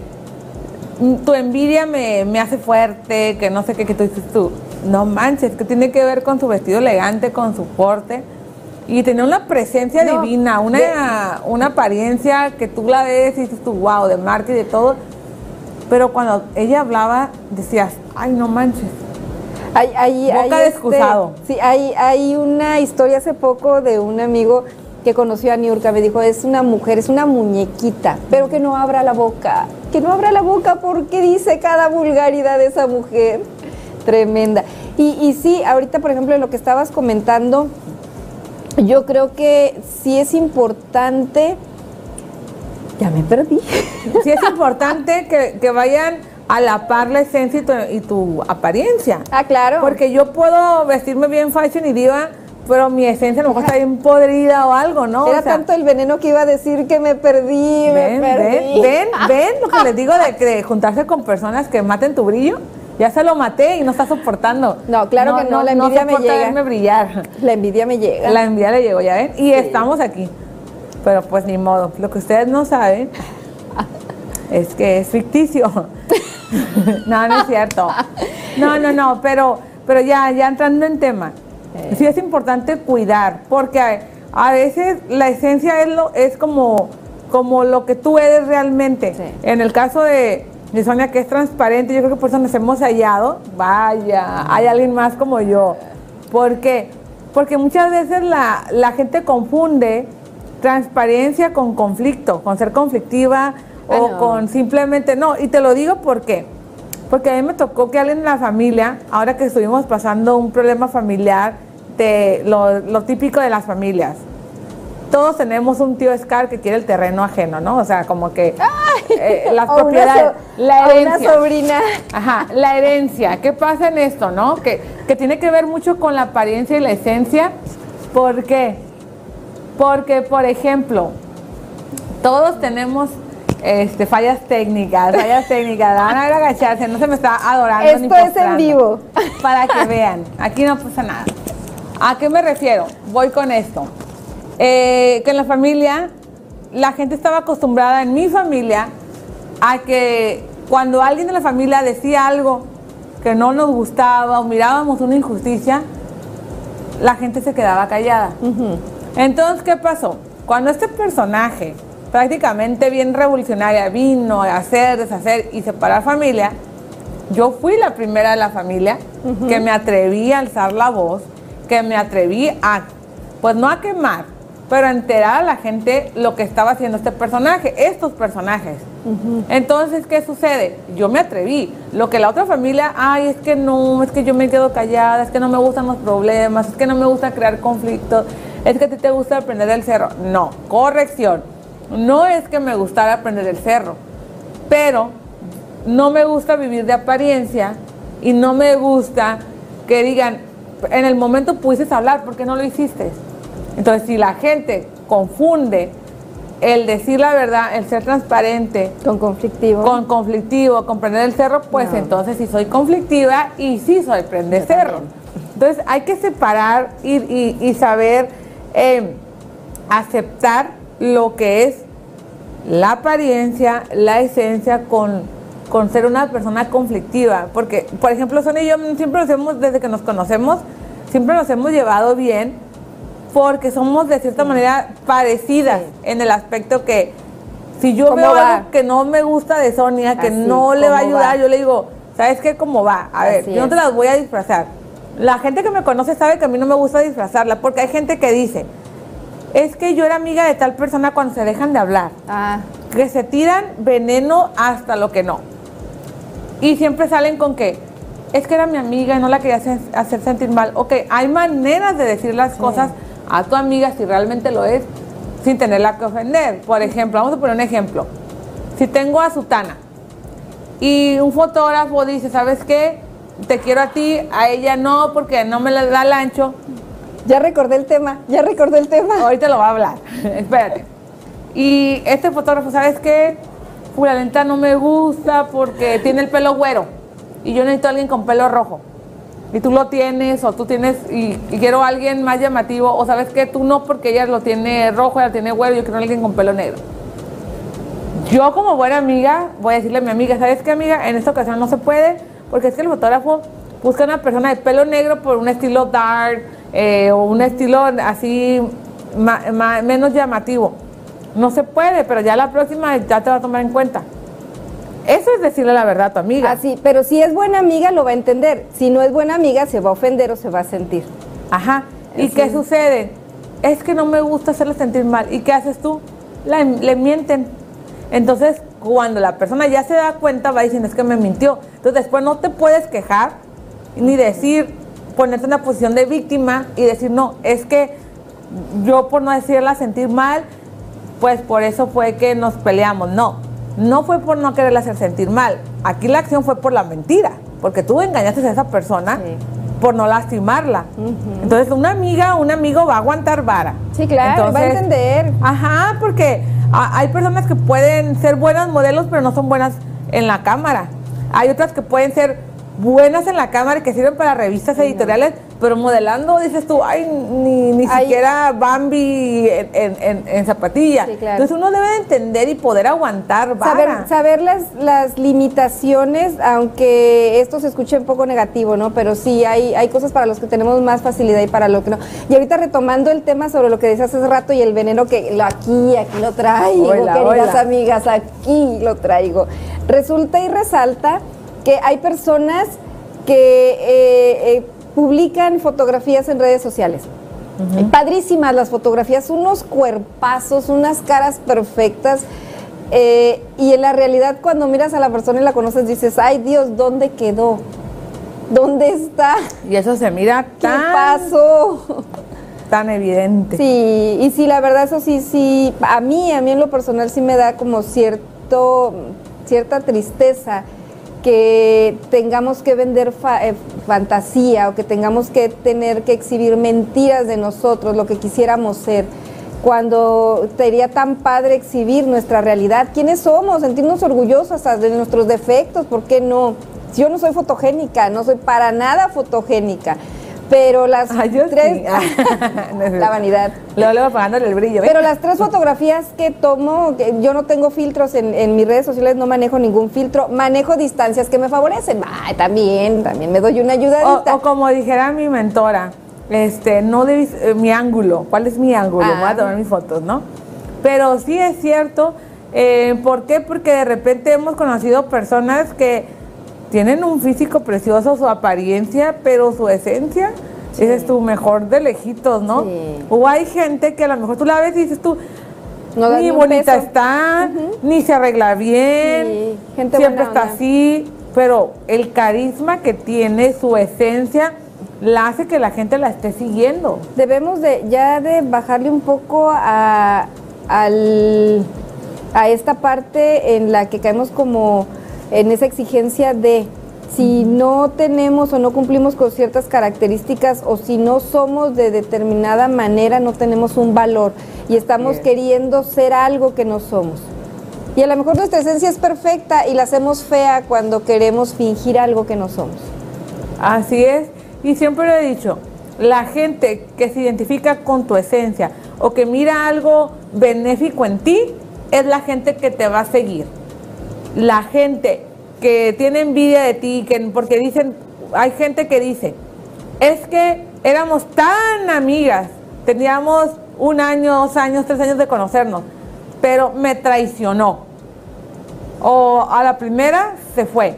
"Mm, tu envidia me, me hace fuerte, que no sé qué, que tú dices tú, no manches, que tiene que ver con su vestido elegante, con su porte. Y tenía una presencia No, divina, una, una apariencia que tú la ves y dices tú, wow, de marca y de todo. Pero cuando ella hablaba, decías, ay, no manches. Hay, hay, Boca hay, de excusado. sí, hay, hay una historia hace poco de un amigo que conoció a Niurka, me dijo, es una mujer, es una muñequita, pero que no abra la boca, que no abra la boca porque dice cada vulgaridad de esa mujer. Tremenda. Y, y sí, ahorita, por ejemplo, lo que estabas comentando, yo creo que sí es importante. Ya me perdí. Sí es importante que, que vayan a la par la esencia y tu, y tu apariencia. Ah, claro. Porque yo puedo vestirme bien fashion y diva, pero mi esencia a lo mejor está bien podrida o algo, ¿no? Era O sea, tanto el veneno que iba a decir que me perdí, ven, me perdí. ven, ven, ven lo que les digo de, de juntarse con personas que maten tu brillo. Ya se lo maté y no está soportando. No, claro que no, la envidia me soporta llega. verme brillar. La envidia me llega. La envidia le llegó, ya ven. Y estamos aquí. Pero pues ni modo. Lo que ustedes no saben es que es ficticio. no, no es cierto. No, no, no. Pero, pero ya, ya entrando en tema. Sí es importante cuidar. Porque a, a veces la esencia es, lo, es como, como lo que tú eres realmente. Sí. En el caso de, de Sonia, que es transparente, yo creo que por eso nos hemos hallado. Vaya, hay alguien más como yo. ¿Por qué? Porque muchas veces la, la gente confunde transparencia con conflicto, con ser conflictiva Ah, o no. con simplemente no. Y te lo digo porque, porque a mí me tocó que alguien en la familia, ahora que estuvimos pasando un problema familiar, de lo, lo típico de las familias. Todos tenemos un tío Scar que quiere el terreno ajeno, ¿no? O sea, como que eh, las propiedades, so- la o una herencia. sobrina. Ajá, la herencia. ¿Qué pasa en esto, no? Que, que tiene que ver mucho con la apariencia y la esencia. ¿Por qué? Porque, por ejemplo, todos tenemos este, fallas técnicas, fallas técnicas. Van a ver agacharse, no se me está adorando. ni Esto es en vivo. Para que vean, aquí no pasa nada. ¿A qué me refiero? Voy con esto. Eh, que en la familia, la gente estaba acostumbrada, en mi familia, a que cuando alguien de la familia decía algo que no nos gustaba o mirábamos una injusticia, la gente se quedaba callada. Entonces, ¿qué pasó? Cuando este personaje, prácticamente bien revolucionaria, vino a hacer, deshacer y separar familia, yo fui la primera de la familia que me atreví a alzar la voz, que me atreví a, pues no a quemar, pero enterar a la gente lo que estaba haciendo este personaje, estos personajes. Entonces, ¿qué sucede? Yo me atreví. Lo que la otra familia, ay, es que no, es que yo me quedo callada, es que no me gustan los problemas, es que no me gusta crear conflictos, es que a ti te gusta aprender del cerro. No, corrección. No es que me gustara aprender del cerro, pero no me gusta vivir de apariencia y no me gusta que digan, en el momento pudiste hablar, ¿por qué no lo hiciste? Entonces, si la gente confunde el decir la verdad, el ser transparente, Con conflictivo. con conflictivo, con prender el cerro, pues No. entonces sí soy conflictiva y sí soy prender cerro. Entonces hay que separar y, y- y saber eh, aceptar lo que es la apariencia, la esencia con, con ser una persona conflictiva. Porque, por ejemplo, Sonia y yo siempre nos hemos, desde que nos conocemos, siempre nos hemos llevado bien porque somos de cierta manera parecidas en el aspecto que si yo ¿Cómo veo va? algo que no me gusta de Sonia, que no le va a ¿cómo ayudar, va? yo le digo, ¿sabes qué? ¿Cómo va? A ver, Así yo no te las voy a disfrazar. La gente que me conoce sabe que a mí no me gusta disfrazarla, porque hay gente que dice, es que yo era amiga de tal persona cuando se dejan de hablar, Ah, que se tiran veneno hasta lo que no. Y siempre salen con que, es que era mi amiga y no la quería hacer, hacer sentir mal. Ok, hay maneras de decir las cosas a tu amiga si realmente lo es, sin tenerla que ofender. Por ejemplo, vamos a poner un ejemplo. Si tengo a Sutana y un fotógrafo dice, ¿sabes qué? Te quiero a ti, a ella no, porque no me la da el ancho. ya recordé el tema, ya recordé el tema. Ahorita lo va a hablar, espérate. Y este fotógrafo, ¿sabes qué? Fulanita no me gusta porque tiene el pelo güero y yo necesito a alguien con pelo rojo. Y tú lo tienes, o tú tienes, y, quiero a alguien más llamativo, o sabes que tú no porque ella lo tiene rojo, ella tiene güero, yo quiero a alguien con pelo negro. Yo como buena amiga voy a decirle a mi amiga, ¿sabes qué amiga? En esta ocasión no se puede porque es que el fotógrafo busca una persona de pelo negro por un estilo dark eh, o un estilo así ma- ma- menos llamativo. No se puede, pero ya la próxima ya te va a tomar en cuenta. Eso es decirle la verdad a tu amiga. Así, pero si es buena amiga lo va a entender. Si no es buena amiga se va a ofender o se va a sentir. Ajá. ¿Y Así qué sucede? es que no me gusta hacerla sentir mal. ¿Y qué haces tú? La- le mienten. Entonces, cuando la persona ya se da cuenta, va diciendo, es que me mintió. Entonces, después no te puedes quejar ni decir, ponerte en una posición de víctima y decir, no, es que yo por no decirla sentir mal, pues por eso fue que nos peleamos. No, no fue por no quererla hacer sentir mal. Aquí la acción fue por la mentira, porque tú engañaste a esa persona Sí. por no lastimarla. Entonces, una amiga, un amigo va a aguantar vara. Sí, claro, va a entender. Ajá, porque a- hay personas que pueden ser buenas modelos, pero no son buenas en la cámara. Hay otras que pueden ser buenas en la cámara y que sirven para revistas editoriales, pero modelando dices tú, ay, ni, ni Ay. siquiera Bambi en, en, en- en zapatilla. Sí, claro. Entonces uno debe de entender y poder aguantar vara. Saber, saber las, las limitaciones, aunque esto se escuche un poco negativo, ¿no? Pero sí, hay, hay cosas para los que tenemos más facilidad y para lo que no. Y ahorita retomando el tema sobre lo que decías hace rato y el veneno que lo aquí, aquí lo traigo, Hola, queridas hola. amigas, aquí lo traigo. Resulta y resalta que hay personas que eh, eh, publican fotografías en redes sociales. Padrísimas las fotografías, unos cuerpazos, unas caras perfectas. eh, y en la realidad, cuando miras a la persona y la conoces, dices, ay Dios, ¿dónde quedó? ¿Dónde está? Y eso se mira ¿Qué tan, pasó? tan evidente. Sí, y sí, la verdad, eso sí, sí, a mí, a mí en lo personal sí me da como cierto, cierta tristeza que tengamos que vender fa- eh, fantasía o que tengamos que tener que exhibir mentiras de nosotros, lo que quisiéramos ser, cuando sería tan padre exhibir nuestra realidad. ¿Quiénes somos? Sentirnos orgullosos hasta de nuestros defectos, ¿por qué no? Yo no soy fotogénica, no soy para nada fotogénica, pero las Ay, tres... la vanidad. Luego, luego apagándole el brillo. ¿ves? Pero las tres fotografías que tomo, que yo no tengo filtros en, en mis redes sociales, no manejo ningún filtro, manejo distancias que me favorecen. Ay, también, también me doy una ayudadita. O, o como dijera mi mentora, este, no debes, eh, mi ángulo, ¿cuál es mi ángulo? Ah. Voy a tomar mis fotos, ¿no? Pero sí es cierto, eh, ¿por qué? Porque de repente hemos conocido personas que tienen un físico precioso, su apariencia, pero su esencia, ese es tu mejor de lejitos, ¿no? Sí. O hay gente que a lo mejor tú la ves y dices tú, No ni bonita peso. está, ni se arregla bien, Sí, gente siempre está onda. así, pero el carisma que tiene, su esencia, la hace que la gente la esté siguiendo. Debemos de ya de bajarle un poco a, al- a esta parte en la que caemos como en esa exigencia de si no tenemos o no cumplimos con ciertas características o si no somos de determinada manera no tenemos un valor y estamos Bien. queriendo ser algo que no somos. Y a lo mejor nuestra esencia es perfecta y la hacemos fea cuando queremos fingir algo que no somos. Así es, y siempre lo he dicho, la gente que se identifica con tu esencia o que mira algo benéfico en ti, es la gente que te va a seguir. La gente que tiene envidia de ti, que porque dicen, hay gente que dice, es que éramos tan amigas, teníamos un año, dos años, tres años de conocernos, pero me traicionó. O a la primera se fue.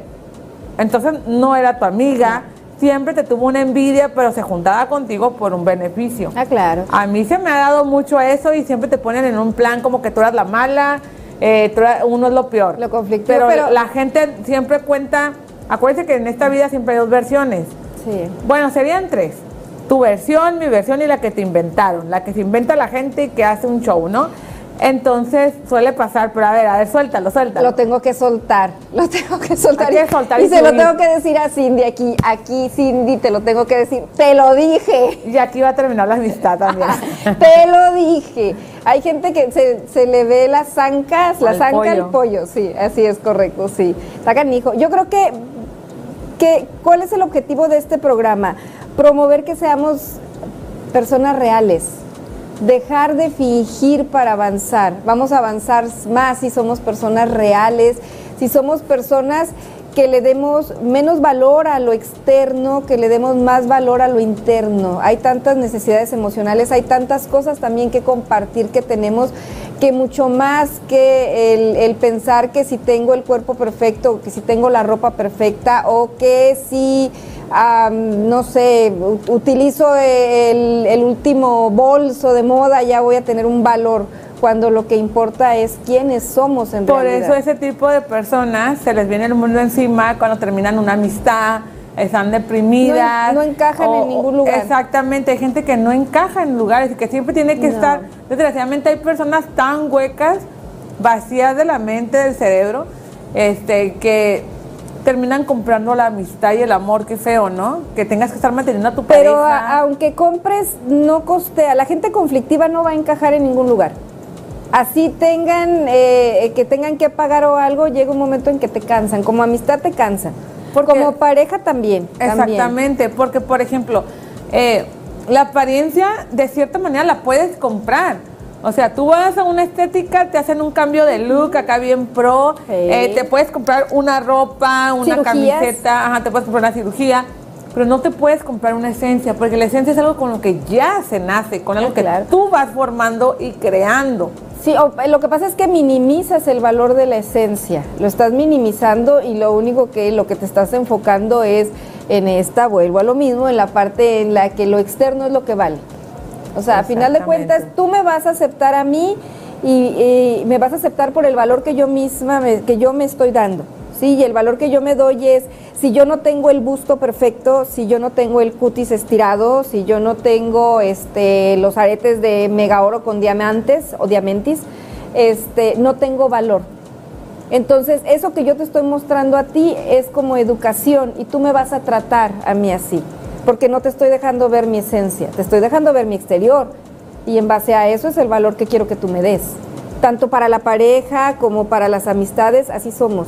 Entonces no era tu amiga, siempre te tuvo una envidia, pero se juntaba contigo por un beneficio. Ah, claro. A mí se me ha dado mucho eso y siempre te ponen en un plan como que tú eras la mala, eh, uno es lo peor. Lo conflictivo, pero, pero- la gente siempre cuenta, acuérdense que en esta vida siempre hay dos versiones. Sí. Bueno, serían tres. Tu versión, mi versión y la que te inventaron. La que se inventa la gente y que hace un show, ¿no? Entonces suele pasar, pero a ver, a ver, suéltalo, suéltalo. Lo tengo que soltar, lo tengo que soltar. Hay que soltar y y se lo tengo que decir a Cindy aquí, aquí Cindy, te lo tengo que decir, te lo dije, Y aquí va a terminar la amistad también. te lo dije. Hay gente que se, se le ve las zancas, la zanca pollo. al pollo, sí, así es correcto, sí. Está canijo. Yo creo que, que, ¿cuál es el objetivo de este programa? Promover que seamos personas reales. Dejar de fingir para avanzar. Vamos a avanzar más si somos personas reales, si somos personas que le demos menos valor a lo externo, que le demos más valor a lo interno. Hay tantas necesidades emocionales, hay tantas cosas también que compartir que tenemos que mucho más que el, pensar que si tengo el cuerpo perfecto, que si tengo la ropa perfecta o que si, am, no sé, utilizo el, el último bolso de moda, ya voy a tener un valor, cuando lo que importa es quiénes somos en Por realidad. eso ese tipo de personas se les viene el mundo encima cuando terminan una amistad, están deprimidas. No en- no encajan en ningún lugar. Exactamente, hay gente que no encaja en lugares y que siempre tiene que No. estar. Desgraciadamente hay personas tan huecas, vacías de la mente, del cerebro, este, que terminan comprando la amistad y el amor, qué feo, ¿no? Que tengas que estar manteniendo a tu Pero pareja. a- aunque compres, no costea. La gente conflictiva no va a encajar en ningún lugar. Así tengan, eh, que tengan que pagar o algo, llega un momento en que te cansan. Como amistad te cansan. Porque- Como pareja también. también. Exactamente, porque por ejemplo, eh, la apariencia de cierta manera la puedes comprar. O sea, tú vas a una estética, te hacen un cambio de look acá bien pro, Sí. eh, te puedes comprar una ropa, una Cirugías. camiseta, ajá, te puedes comprar una cirugía, pero no te puedes comprar una esencia, porque la esencia es algo con lo que ya se nace, con algo que Claro. tú vas formando y creando. Sí, o- lo que pasa es que minimizas el valor de la esencia, lo estás minimizando y lo único que lo que te estás enfocando es en esta, vuelvo a lo mismo, en la parte en la que lo externo es lo que vale. O sea, a final de cuentas, tú me vas a aceptar a mí y, y me vas a aceptar por el valor que yo misma, me- que yo me estoy dando. Sí, y el valor que yo me doy es, si yo no tengo el busto perfecto, si yo no tengo el cutis estirado, si yo no tengo este, los aretes de mega oro con diamantes o diamantis, este, no tengo valor. Entonces, eso que yo te estoy mostrando a ti es como educación y tú me vas a tratar a mí así, porque no te estoy dejando ver mi esencia, te estoy dejando ver mi exterior y en base a eso es el valor que quiero que tú me des. Tanto para la pareja como para las amistades, así somos.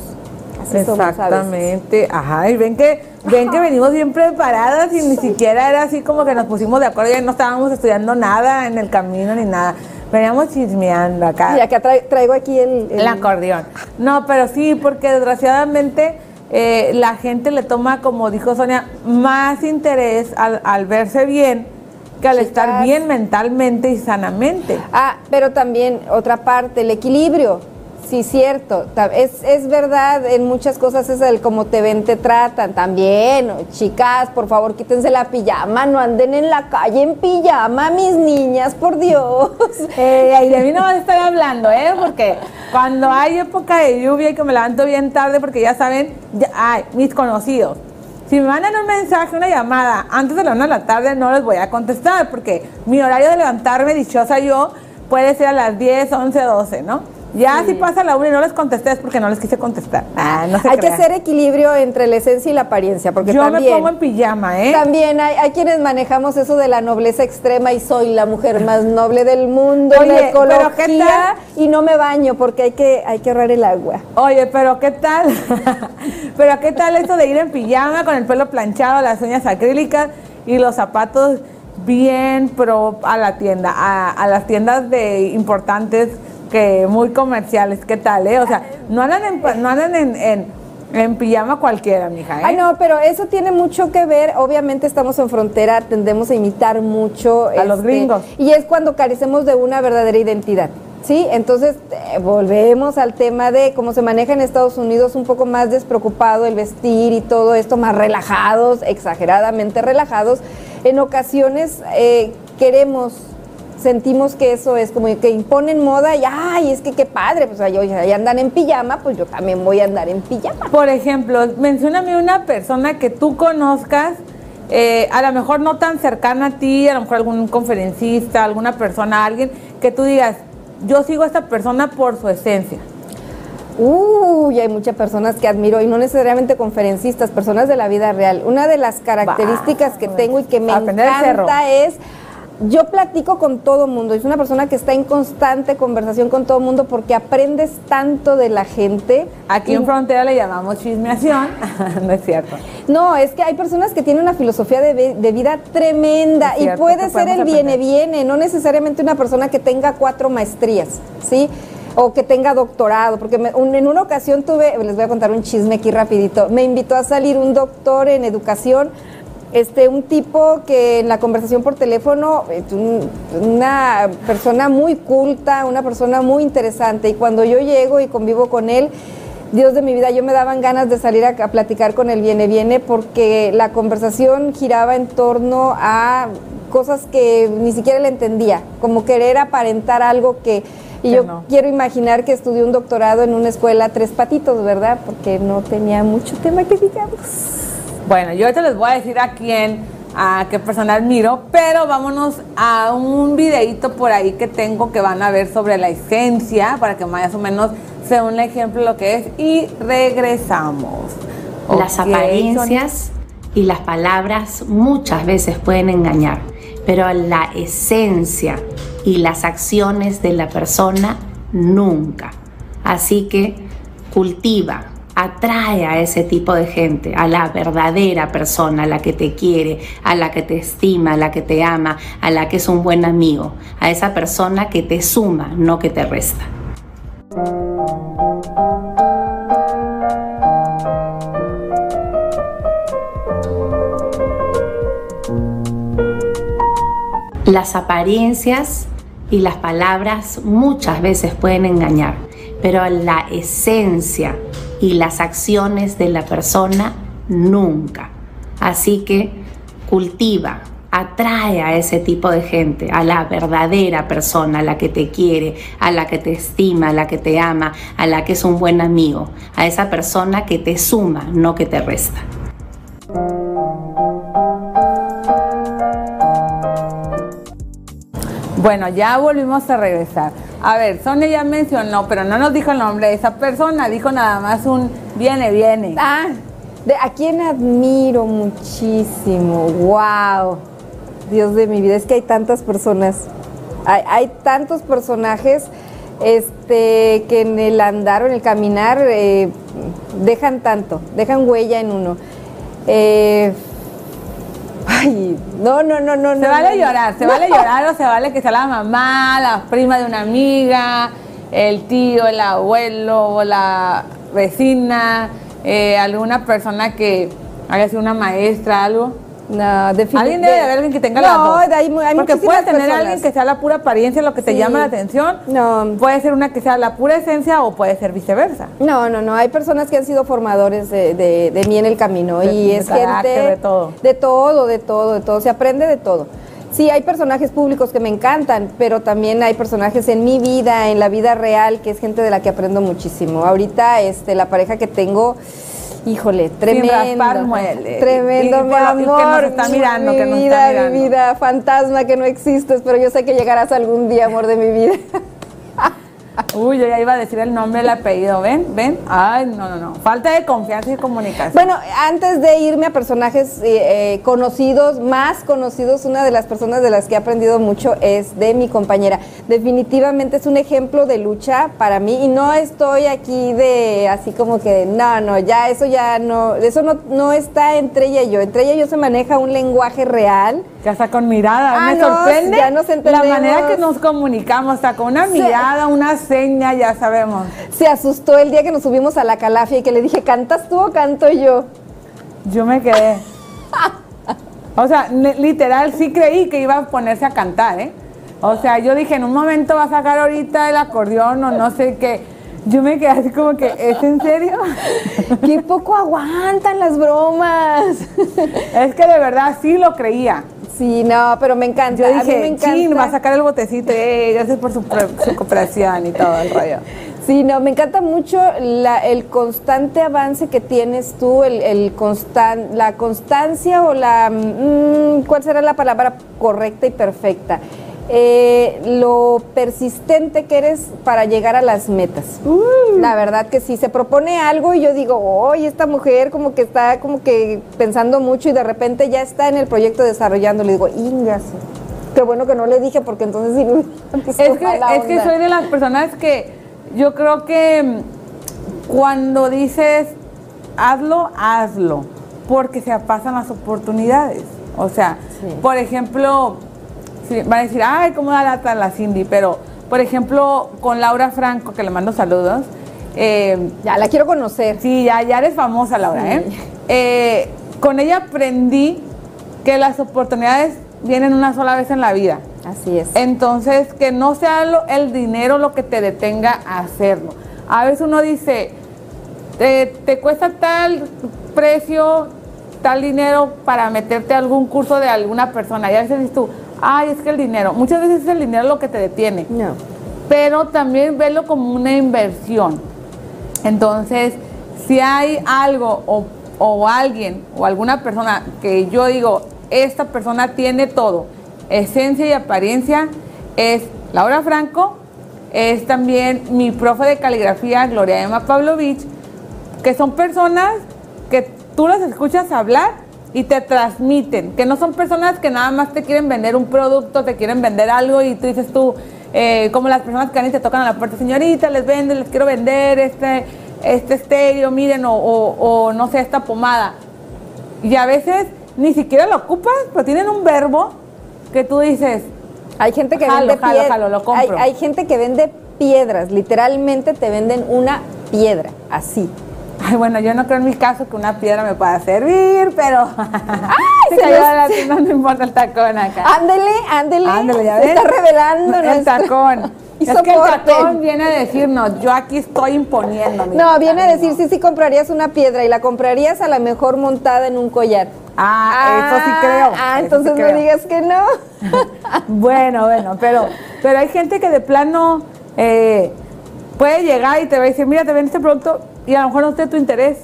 Así somos. Exactamente, ajá, y ven que, ven que venimos bien preparadas y ni siquiera era así como que nos pusimos de acuerdo y no estábamos estudiando nada en el camino ni nada. Veníamos chismeando acá. Y acá tra- traigo aquí el, el- El acordeón. No, pero sí, porque desgraciadamente eh, la gente le toma, como dijo Sonia, más interés al, al verse bien que al estar bien mentalmente y sanamente. Ah, pero también otra parte, el equilibrio. Sí, cierto. Es, es verdad, en muchas cosas es el cómo te ven, te tratan. También, chicas, por favor, quítense la pijama, no anden en la calle en pijama, mis niñas, por Dios. Eh, y de mí no estar hablando, ¿eh? Porque cuando hay época de lluvia y que me levanto bien tarde, porque ya saben, ya- ay, mis conocidos. Si me mandan un mensaje, una llamada antes de la una de la tarde, no les voy a contestar, porque mi horario de levantarme, dichosa yo, puede ser a las 10, 11, 12, ¿no? Ya si pasa la una y no les contesté es porque no les quise contestar. Ah, no se hay que hacer equilibrio entre la esencia y la apariencia, porque Yo también... me pongo en pijama, ¿eh? También hay, hay quienes manejamos eso de la nobleza extrema y soy la mujer más noble del mundo, Oye, la pero ¿qué ecología tal? y no me baño porque hay que, hay que ahorrar el agua. Oye, pero ¿qué tal? pero ¿qué tal eso de ir en pijama con el pelo planchado, las uñas acrílicas y los zapatos bien pro a la tienda, a, a las tiendas de importantes que muy comerciales? ¿Qué tal, eh? O sea, no andan en, no andan en, en, en pijama cualquiera, mija, ¿eh? Ay, no, pero eso tiene mucho que ver. Obviamente estamos en frontera, tendemos a imitar mucho este, A los gringos. Y es cuando carecemos de una verdadera identidad. ¿Sí? Entonces, eh, volvemos al tema de cómo se maneja en Estados Unidos, un poco más despreocupado el vestir y todo esto, más relajados, exageradamente relajados. En ocasiones eh, queremos, sentimos que eso es como que imponen moda y, ay, es que qué padre, pues oye, ahí andan en pijama, pues yo también voy a andar en pijama. Por ejemplo, mencióname una persona que tú conozcas, eh, a lo mejor no tan cercana a ti, a lo mejor algún conferencista, alguna persona, alguien que tú digas, yo sigo a esta persona por su esencia. Uy, hay muchas personas que admiro y no necesariamente conferencistas, personas de la vida real. Una de las características que tengo y que me encanta es yo platico con todo mundo. Es una persona que está en constante conversación con todo mundo porque aprendes tanto de la gente. Aquí Y- en Frontera le llamamos chismeación, no es cierto. No, es que hay personas que tienen una filosofía de, vi- de vida tremenda y puede que ser el podemos viene aprender. viene, no necesariamente una persona que tenga cuatro maestrías, ¿sí? O que tenga doctorado, porque me- un- en una ocasión tuve, les voy a contar un chisme aquí rapidito, me invitó a salir un doctor en educación Este, un tipo que en la conversación por teléfono, eh, un- una persona muy culta, una persona muy interesante. Y cuando yo llego y convivo con él, Dios de mi vida, yo me daban ganas de salir a, a platicar con él viene, viene, porque la conversación giraba en torno a cosas que ni siquiera le entendía, como querer aparentar algo que... Y Que yo no. quiero imaginar que estudió un doctorado en una escuela tres patitos, ¿verdad? Porque no tenía mucho tema que digamos. Bueno, yo ahorita les voy a decir a quién, a qué persona admiro, pero vámonos a un videito por ahí que tengo que van a ver sobre la esencia, para que más o menos sea un ejemplo de lo que es, y regresamos. Las apariencias y las palabras muchas veces pueden engañar, pero la esencia y las acciones de la persona nunca. Así que cultiva, atrae a ese tipo de gente, a la verdadera persona, a la que te quiere, a la que te estima, a la que te ama, a la que es un buen amigo, a esa persona que te suma, no que te resta. Las apariencias y las palabras muchas veces pueden engañar, pero la esencia y las acciones de la persona nunca. Así que cultiva, atrae a ese tipo de gente, a la verdadera persona, a la que te quiere, a la que te estima, a la que te ama, a la que es un buen amigo, a esa persona que te suma, no que te resta. Bueno, ya volvimos a regresar. A ver, Sonia ya mencionó, pero no nos dijo el nombre de esa persona, dijo nada más un viene, viene. Ah, a quien admiro muchísimo. Wow. Dios de mi vida, es que hay tantas personas. Hay, hay tantos personajes este, que en el andar o en el caminar eh, dejan tanto, dejan huella en uno. Eh, ay, no, no, no, no. Se no, vale no, llorar, se no. vale llorar o se vale que sea la mamá, la prima de una amiga, el tío, el abuelo, o la vecina, eh, alguna persona que haya sido una maestra, algo. No, definitivamente. Alguien debe de haber alguien que tenga no, las dos. hay hay Porque puede tener personas. alguien que sea la pura apariencia lo que te Sí. llama la atención. No. Puede ser una que sea la pura esencia o puede ser viceversa. No, no, no. Hay personas que han sido formadores de, de- de mí en el camino De- y es gente de todo. de todo, de todo, de todo. Se aprende de todo. Sí, hay personajes públicos que me encantan, pero también hay personajes en mi vida, en la vida real, que es gente de la que aprendo muchísimo. Ahorita, este, la pareja que tengo, híjole, tremendo, raspar muebles. tremendo, Y- mi y que nos amor, está mirando, mi que nos vida, está mirando. mi vida, fantasma que no existes, pero yo sé que llegarás algún día, amor de mi vida. Uy, yo ya iba a decir el nombre, el apellido. ¿Ven? ¿Ven? Ay, no, no, no. Falta de confianza y comunicación. Bueno, antes de irme a personajes eh, eh, conocidos, más conocidos, una de las personas de las que he aprendido mucho es de mi compañera. Definitivamente es un ejemplo de lucha para mí y no estoy aquí de así como que, no, no, ya eso ya no, eso no, no está entre ella y yo. Entre ella y yo se maneja un lenguaje real. Ya está con mirada. Ah, Me no, sorprende ya nos la entendemos. manera que nos comunicamos. Sea, con una Sí. mirada, una ya sabemos. Se asustó el día que nos subimos a la calafia y que le dije, ¿cantas tú o canto yo? Yo me quedé. O sea, literal, sí creí que iba a ponerse a cantar, ¿eh? O sea, yo dije, en un momento va a sacar ahorita el acordeón o no sé qué. Yo me quedé así como que, ¿es en serio? Qué poco aguantan las bromas. es que de verdad sí lo creía. Sí, no, pero me encanta. Yo a mí me dije, encanta. chin, va a sacar el botecito, eh, gracias por su, su cooperación y todo el rollo. Sí, no, me encanta mucho la- el constante avance que tienes tú, el, el constan- la constancia o la, mm, ¿cuál será la palabra correcta y perfecta? Eh, lo persistente que eres para llegar a las metas. La verdad que sí, se propone algo y yo digo, oye, esta mujer como que está como que pensando mucho y de repente ya está en el proyecto desarrollando. Le digo, ingas. Qué bueno que no le dije porque entonces sí Es que, es que soy de las personas que yo creo que mm, cuando dices hazlo, hazlo, porque se pasan las oportunidades. O sea, por ejemplo, si- van a decir, ay, ¿cómo da lata la Cindy? Pero, por ejemplo, con Laura Franco, que le mando saludos, eh, Ya, la quiero conocer. Sí, ya, ya eres famosa, Laura, ¿eh? Eh, Con ella aprendí que las oportunidades vienen una sola vez en la vida. Así es. Entonces, que no sea lo- el dinero lo que te detenga a hacerlo. A veces uno dice, te, te cuesta tal precio, tal dinero para meterte a algún curso de alguna persona. Y a veces dices tú, ay, es que el dinero. Muchas veces es el dinero lo que te detiene. No. Pero también verlo como una inversión. Entonces, si hay algo o, o alguien o alguna persona que yo digo, esta persona tiene todo, esencia y apariencia, es Laura Franco, es también mi profe de caligrafía, Gloria Emma Pavlovich, que son personas que tú las escuchas hablar y te transmiten, que no son personas que nada más te quieren vender un producto, te quieren vender algo y tú dices tú, eh, como las personas que van y te tocan a la puerta, señorita, les vende, les quiero vender este, este estéreo, miren, o, o- o no sé, esta pomada. Y a veces ni siquiera lo ocupas, pero tienen un verbo que tú dices, Hay gente que Jalo, vende jalo, jalo, lo hay, compro. hay gente que vende piedras, literalmente te venden una piedra, así. Ay, bueno, yo no creo en mi caso que una piedra me pueda servir, pero. se se cayó la tienda, no importa el tacón acá. Ándele, ándele. Ándale, ya se ves. está revelando El nuestro- tacón. Y es que el tacón viene a decirnos, yo aquí estoy imponiendo. No, viene a decir, sí, sí comprarías una piedra y la comprarías a la mejor montada en un collar. Ah, eso sí creo. Ah, eso sí entonces no creo. digas que no. Bueno, bueno, pero, pero hay gente que de plano eh, puede llegar y te va a decir, mira, te vende este producto y a lo mejor no esté tu interés.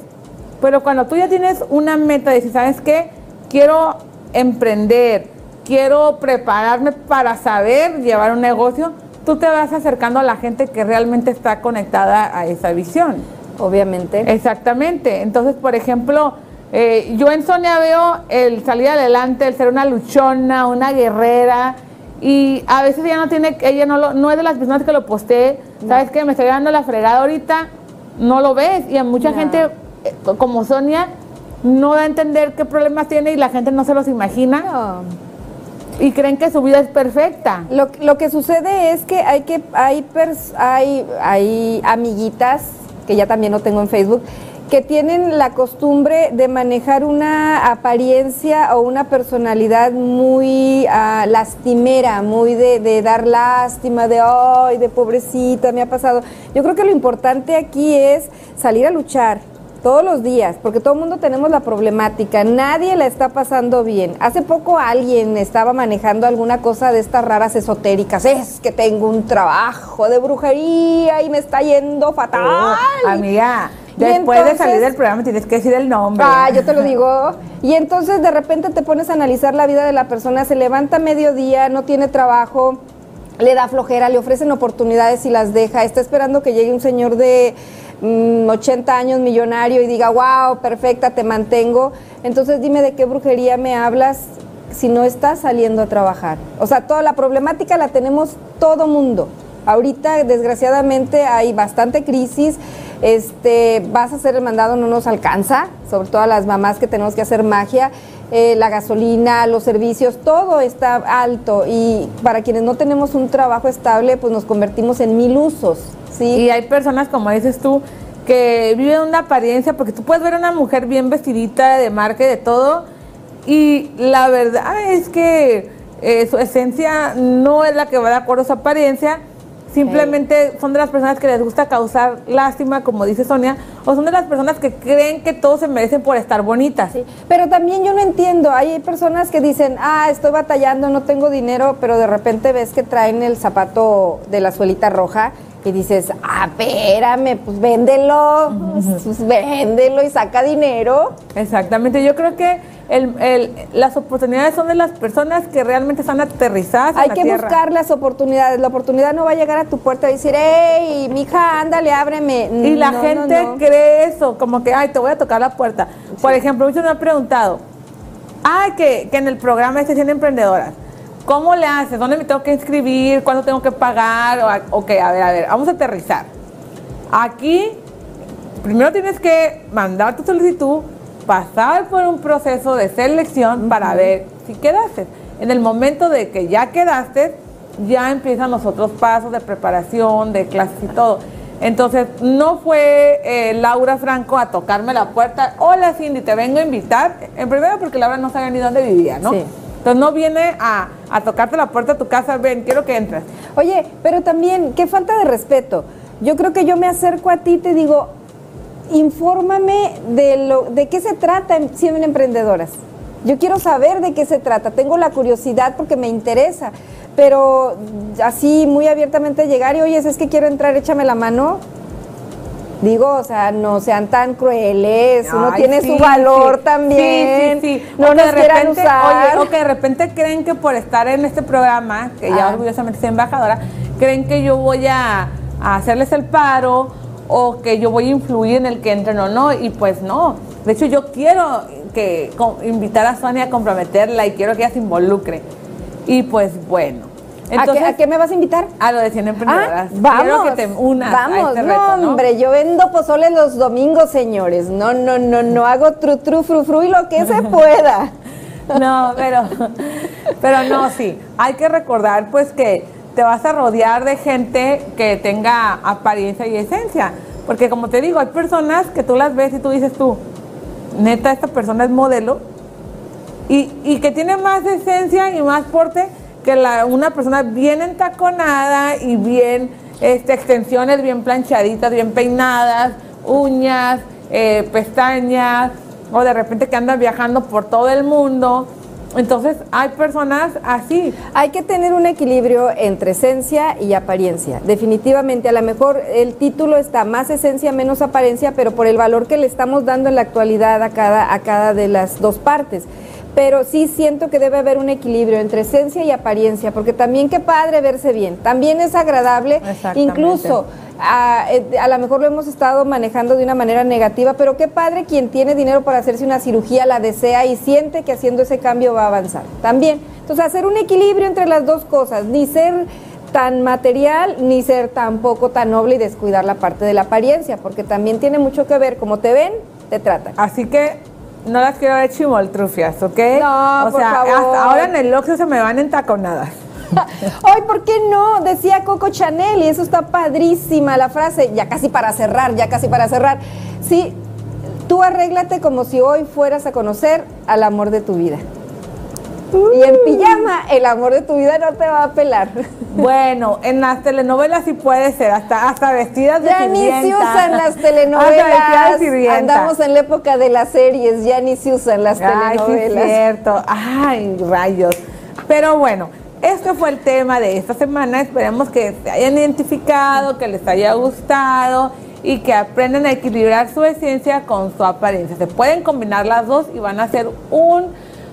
Pero cuando tú ya tienes una meta de decir, ¿sabes qué? Quiero emprender, quiero prepararme para saber llevar un negocio, tú te vas acercando a la gente que realmente está conectada a esa visión. Obviamente. Exactamente. Entonces, por ejemplo, eh, yo en Sonia veo el salir adelante, el ser una luchona, una guerrera. Y a veces ella no tiene, ella no, lo- no es de las personas que lo postee. ¿Sabes qué? Me estoy dando la fregada ahorita, no lo ves. Y a mucha No. gente, eh, como Sonia, no da a entender qué problemas tiene y la gente no se los imagina. Y creen que su vida es perfecta. Lo, lo que sucede es que hay que hay pers- hay hay amiguitas que ya también no tengo en Facebook que tienen la costumbre de manejar una apariencia o una personalidad muy ah, lastimera, muy de, de dar lástima, de ay, de pobrecita, me ha pasado. Yo creo que lo importante aquí es salir a luchar, todos los días, porque todo el mundo tenemos la problemática, nadie la está pasando bien. Hace poco alguien estaba manejando alguna cosa de estas raras esotéricas, es que tengo un trabajo de brujería y me está yendo fatal. Oh, amiga, Después de salir del programa tienes que decir el nombre. Ah, yo te lo digo. Y entonces de repente te pones a analizar la vida de la persona, se levanta a mediodía, no tiene trabajo, le da flojera, le ofrecen oportunidades y las deja, está esperando que llegue un señor de mm, 80 años millonario y diga, wow, perfecta, te mantengo. Entonces dime de qué brujería me hablas si no estás saliendo a trabajar. O sea, toda la problemática la tenemos todo mundo. Ahorita, desgraciadamente, hay bastante crisis. Este, vas a hacer el mandado, no nos alcanza, sobre todo a las mamás que tenemos que hacer magia. Eh, la gasolina, los servicios, todo está alto. Y para quienes no tenemos un trabajo estable, pues nos convertimos en mil usos. ¿sí? Y hay personas, como dices tú, que viven una apariencia, porque tú puedes ver a una mujer bien vestidita, de marca y de todo, y la verdad es que eh, su esencia no es la que va de acuerdo a su apariencia, simplemente son de las personas que les gusta causar lástima, como dice Sonia, o son de las personas que creen que todos se merecen por estar bonitas. Sí, Pero también yo no entiendo, hay personas que dicen, ah, estoy batallando, no tengo dinero, pero de repente ves que traen el zapato de la suelita roja y dices, ah, espérame, pues véndelo, pues véndelo y saca dinero. Exactamente, yo creo que el- el- las oportunidades son de las personas que realmente están aterrizadas en Hay la que tierra. buscar las oportunidades, la oportunidad no va a llegar a tu puerta y decir, hey, mija, ándale, ábreme. Y la No, gente no. cree eso, como que, ay, te voy a tocar la puerta. Por ejemplo, muchos me han preguntado, ay, que, que en el programa este tiene emprendedoras. ¿Cómo le haces? ¿Dónde me tengo que inscribir? ¿Cuánto tengo que pagar? Ok, a ver, a ver, vamos a aterrizar. Aquí, primero tienes que mandar tu solicitud, pasar por un proceso de selección para ver si quedaste. En el momento de que ya quedaste, ya empiezan los otros pasos de preparación, de clases y todo. Entonces, no fue eh, Laura Franco a tocarme la puerta. Hola Cindy, te vengo a invitar. En primero porque Laura no sabía ni dónde vivía, ¿no? Sí. Entonces no viene a, a tocarte la puerta de tu casa, ven, quiero que entres. Oye, pero también, qué falta de respeto. Yo creo que yo me acerco a ti y te digo, infórmame de, lo, de qué se trata en- siendo emprendedoras. Yo quiero saber de qué se trata, tengo la curiosidad porque me interesa, pero así muy abiertamente llegar y, oye, es que quiero entrar, échame la mano. Digo, o sea, no sean tan crueles, uno Ay, tiene sí, su valor sí. también. Sí, sí, sí. No O nos de quieran usar. Oye, o que de repente creen que por estar en este programa, que ya Ah. orgullosamente soy embajadora, creen que yo voy a, a hacerles el paro o que yo voy a influir en el que entren o no. Y pues no. De hecho, yo quiero que invitar a Sonia a comprometerla y quiero que ella se involucre. Y pues bueno. ¿A, qué, a qué me vas a invitar? A lo de 100 emprendedoras. Ah, vamos. Quiero que te unas a Vamos, este no, reto, ¿no? hombre, yo vendo pozole los domingos, señores. No, no, no, no hago tru, tru, fru, fru y lo que se pueda. No, pero, pero no, sí. Hay que recordar, pues, que te vas a rodear de gente que tenga apariencia y esencia. Porque, como te digo, hay personas que tú las ves y tú dices tú, neta, esta persona es modelo y, y que tiene más esencia y más porte que una persona bien entaconada y bien este, extensiones bien planchaditas, bien peinadas, uñas, eh, pestañas, o de repente que andan viajando por todo el mundo. Entonces hay personas así. Hay que tener un equilibrio entre esencia y apariencia. Definitivamente, a lo mejor el título está más esencia, menos apariencia, pero por el valor que le estamos dando en la actualidad a cada, a cada de las dos partes. Pero sí siento que debe haber un equilibrio entre esencia y apariencia, porque también qué padre verse bien, también es agradable, incluso a, eh, a lo mejor lo hemos estado manejando de una manera negativa, pero qué padre quien tiene dinero para hacerse una cirugía, la desea y siente que haciendo ese cambio va a avanzar. También. Entonces, hacer un equilibrio entre las dos cosas, ni ser tan material, ni ser tampoco tan noble y descuidar la parte de la apariencia, porque también tiene mucho que ver, como te ven, te tratan. Así que no las quiero ver chimoltrufias, ¿ok? No, o por sea, favor. hasta ahora en el Oxxo se me van entaconadas. Ay, ¿por qué no? Decía Coco Chanel y eso está padrísima la frase, ya casi para cerrar, ya casi para cerrar. Sí, tú arréglate como si hoy fueras a conocer al amor de tu vida. Y en pijama, el amor de tu vida no te va a pelar. Bueno, en las telenovelas sí puede ser, hasta, hasta vestidas de Ya ni se sirvienta. usan las telenovelas. de sirvienta. Andamos en la época de las series, ya ni se usan las Ay, sí es telenovelas. cierto. Ay, rayos. Pero bueno, este fue el tema de esta semana. Esperemos que se hayan identificado, que les haya gustado y que aprendan a equilibrar su esencia con su apariencia. Se pueden combinar las dos y van a hacer un,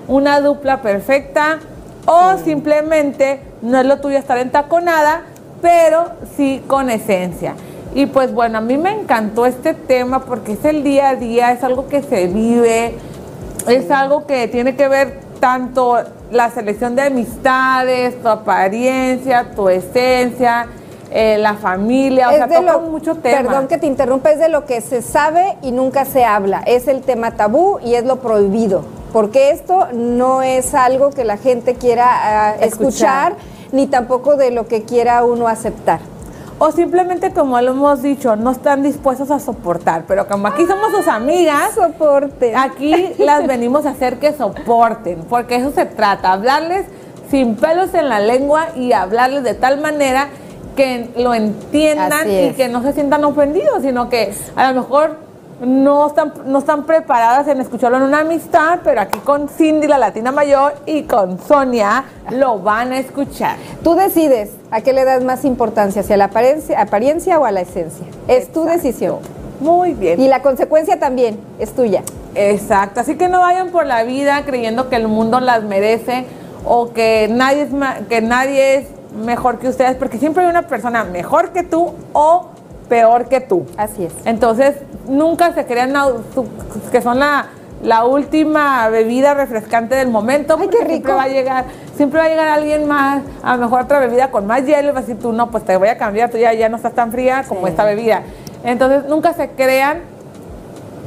una dupla perfecta. O simplemente no es lo tuyo estar entaconada, pero sí con esencia. Y pues bueno, a mí me encantó este tema porque es el día a día, es algo que se vive, es algo que tiene que ver tanto la selección de amistades, tu apariencia, tu esencia, eh, la familia, o sea, de toca lo- mucho tema. Perdón que te interrumpa, es de lo que se sabe y nunca se habla. Es el tema tabú y es lo prohibido. Porque esto no es algo que la gente quiera ah, escuchar. Escuchar. ni tampoco de lo que quiera uno aceptar. O simplemente, como lo hemos dicho, no están dispuestos a soportar. Pero como aquí somos sus amigas, Soporte. aquí las venimos a hacer que soporten. Porque eso se trata, hablarles sin pelos en la lengua y hablarles de tal manera que lo entiendan y que no se sientan ofendidos, sino que a lo mejor no están, no están preparadas en escucharlo en una amistad, pero aquí con Cindy, la latina mayor, y con Sonia, lo van a escuchar. Tú decides a qué le das más importancia, si a la apariencia, apariencia o a la esencia. Es tu decisión. Muy bien. Y la consecuencia también es tuya. Exacto, así que no vayan por la vida creyendo que el mundo las merece o que nadie es que nadie es mejor que ustedes, porque siempre hay una persona mejor que tú o peor que tú. Así es. Entonces, nunca se crean que son la, la última bebida refrescante del momento. Ay, qué Siempre rico. va a llegar, siempre va a llegar alguien más, a lo mejor otra bebida con más hielo, y va a decir tú, no, pues te voy a cambiar, tú ya, ya no estás tan fría como Sí. esta bebida. Entonces, nunca se crean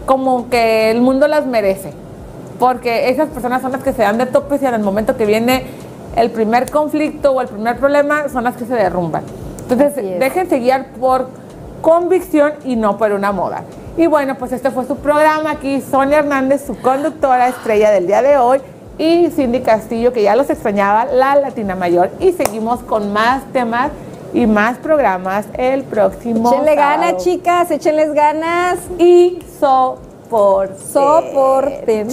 como que el mundo las merece. Porque esas personas son las que se dan de topes y en el momento que viene el primer conflicto o el primer problema son las que se derrumban. Entonces, déjense guiar por convicción y no por una moda. Y bueno, pues este fue su programa aquí, Sonia Hernández, su conductora estrella del día de hoy, y Cindy Castillo, que ya los extrañaba, la Latina Mayor. Y seguimos con más temas y más programas el próximo Échenle ganas, chicas, échenles ganas. Y soporte. Soporten.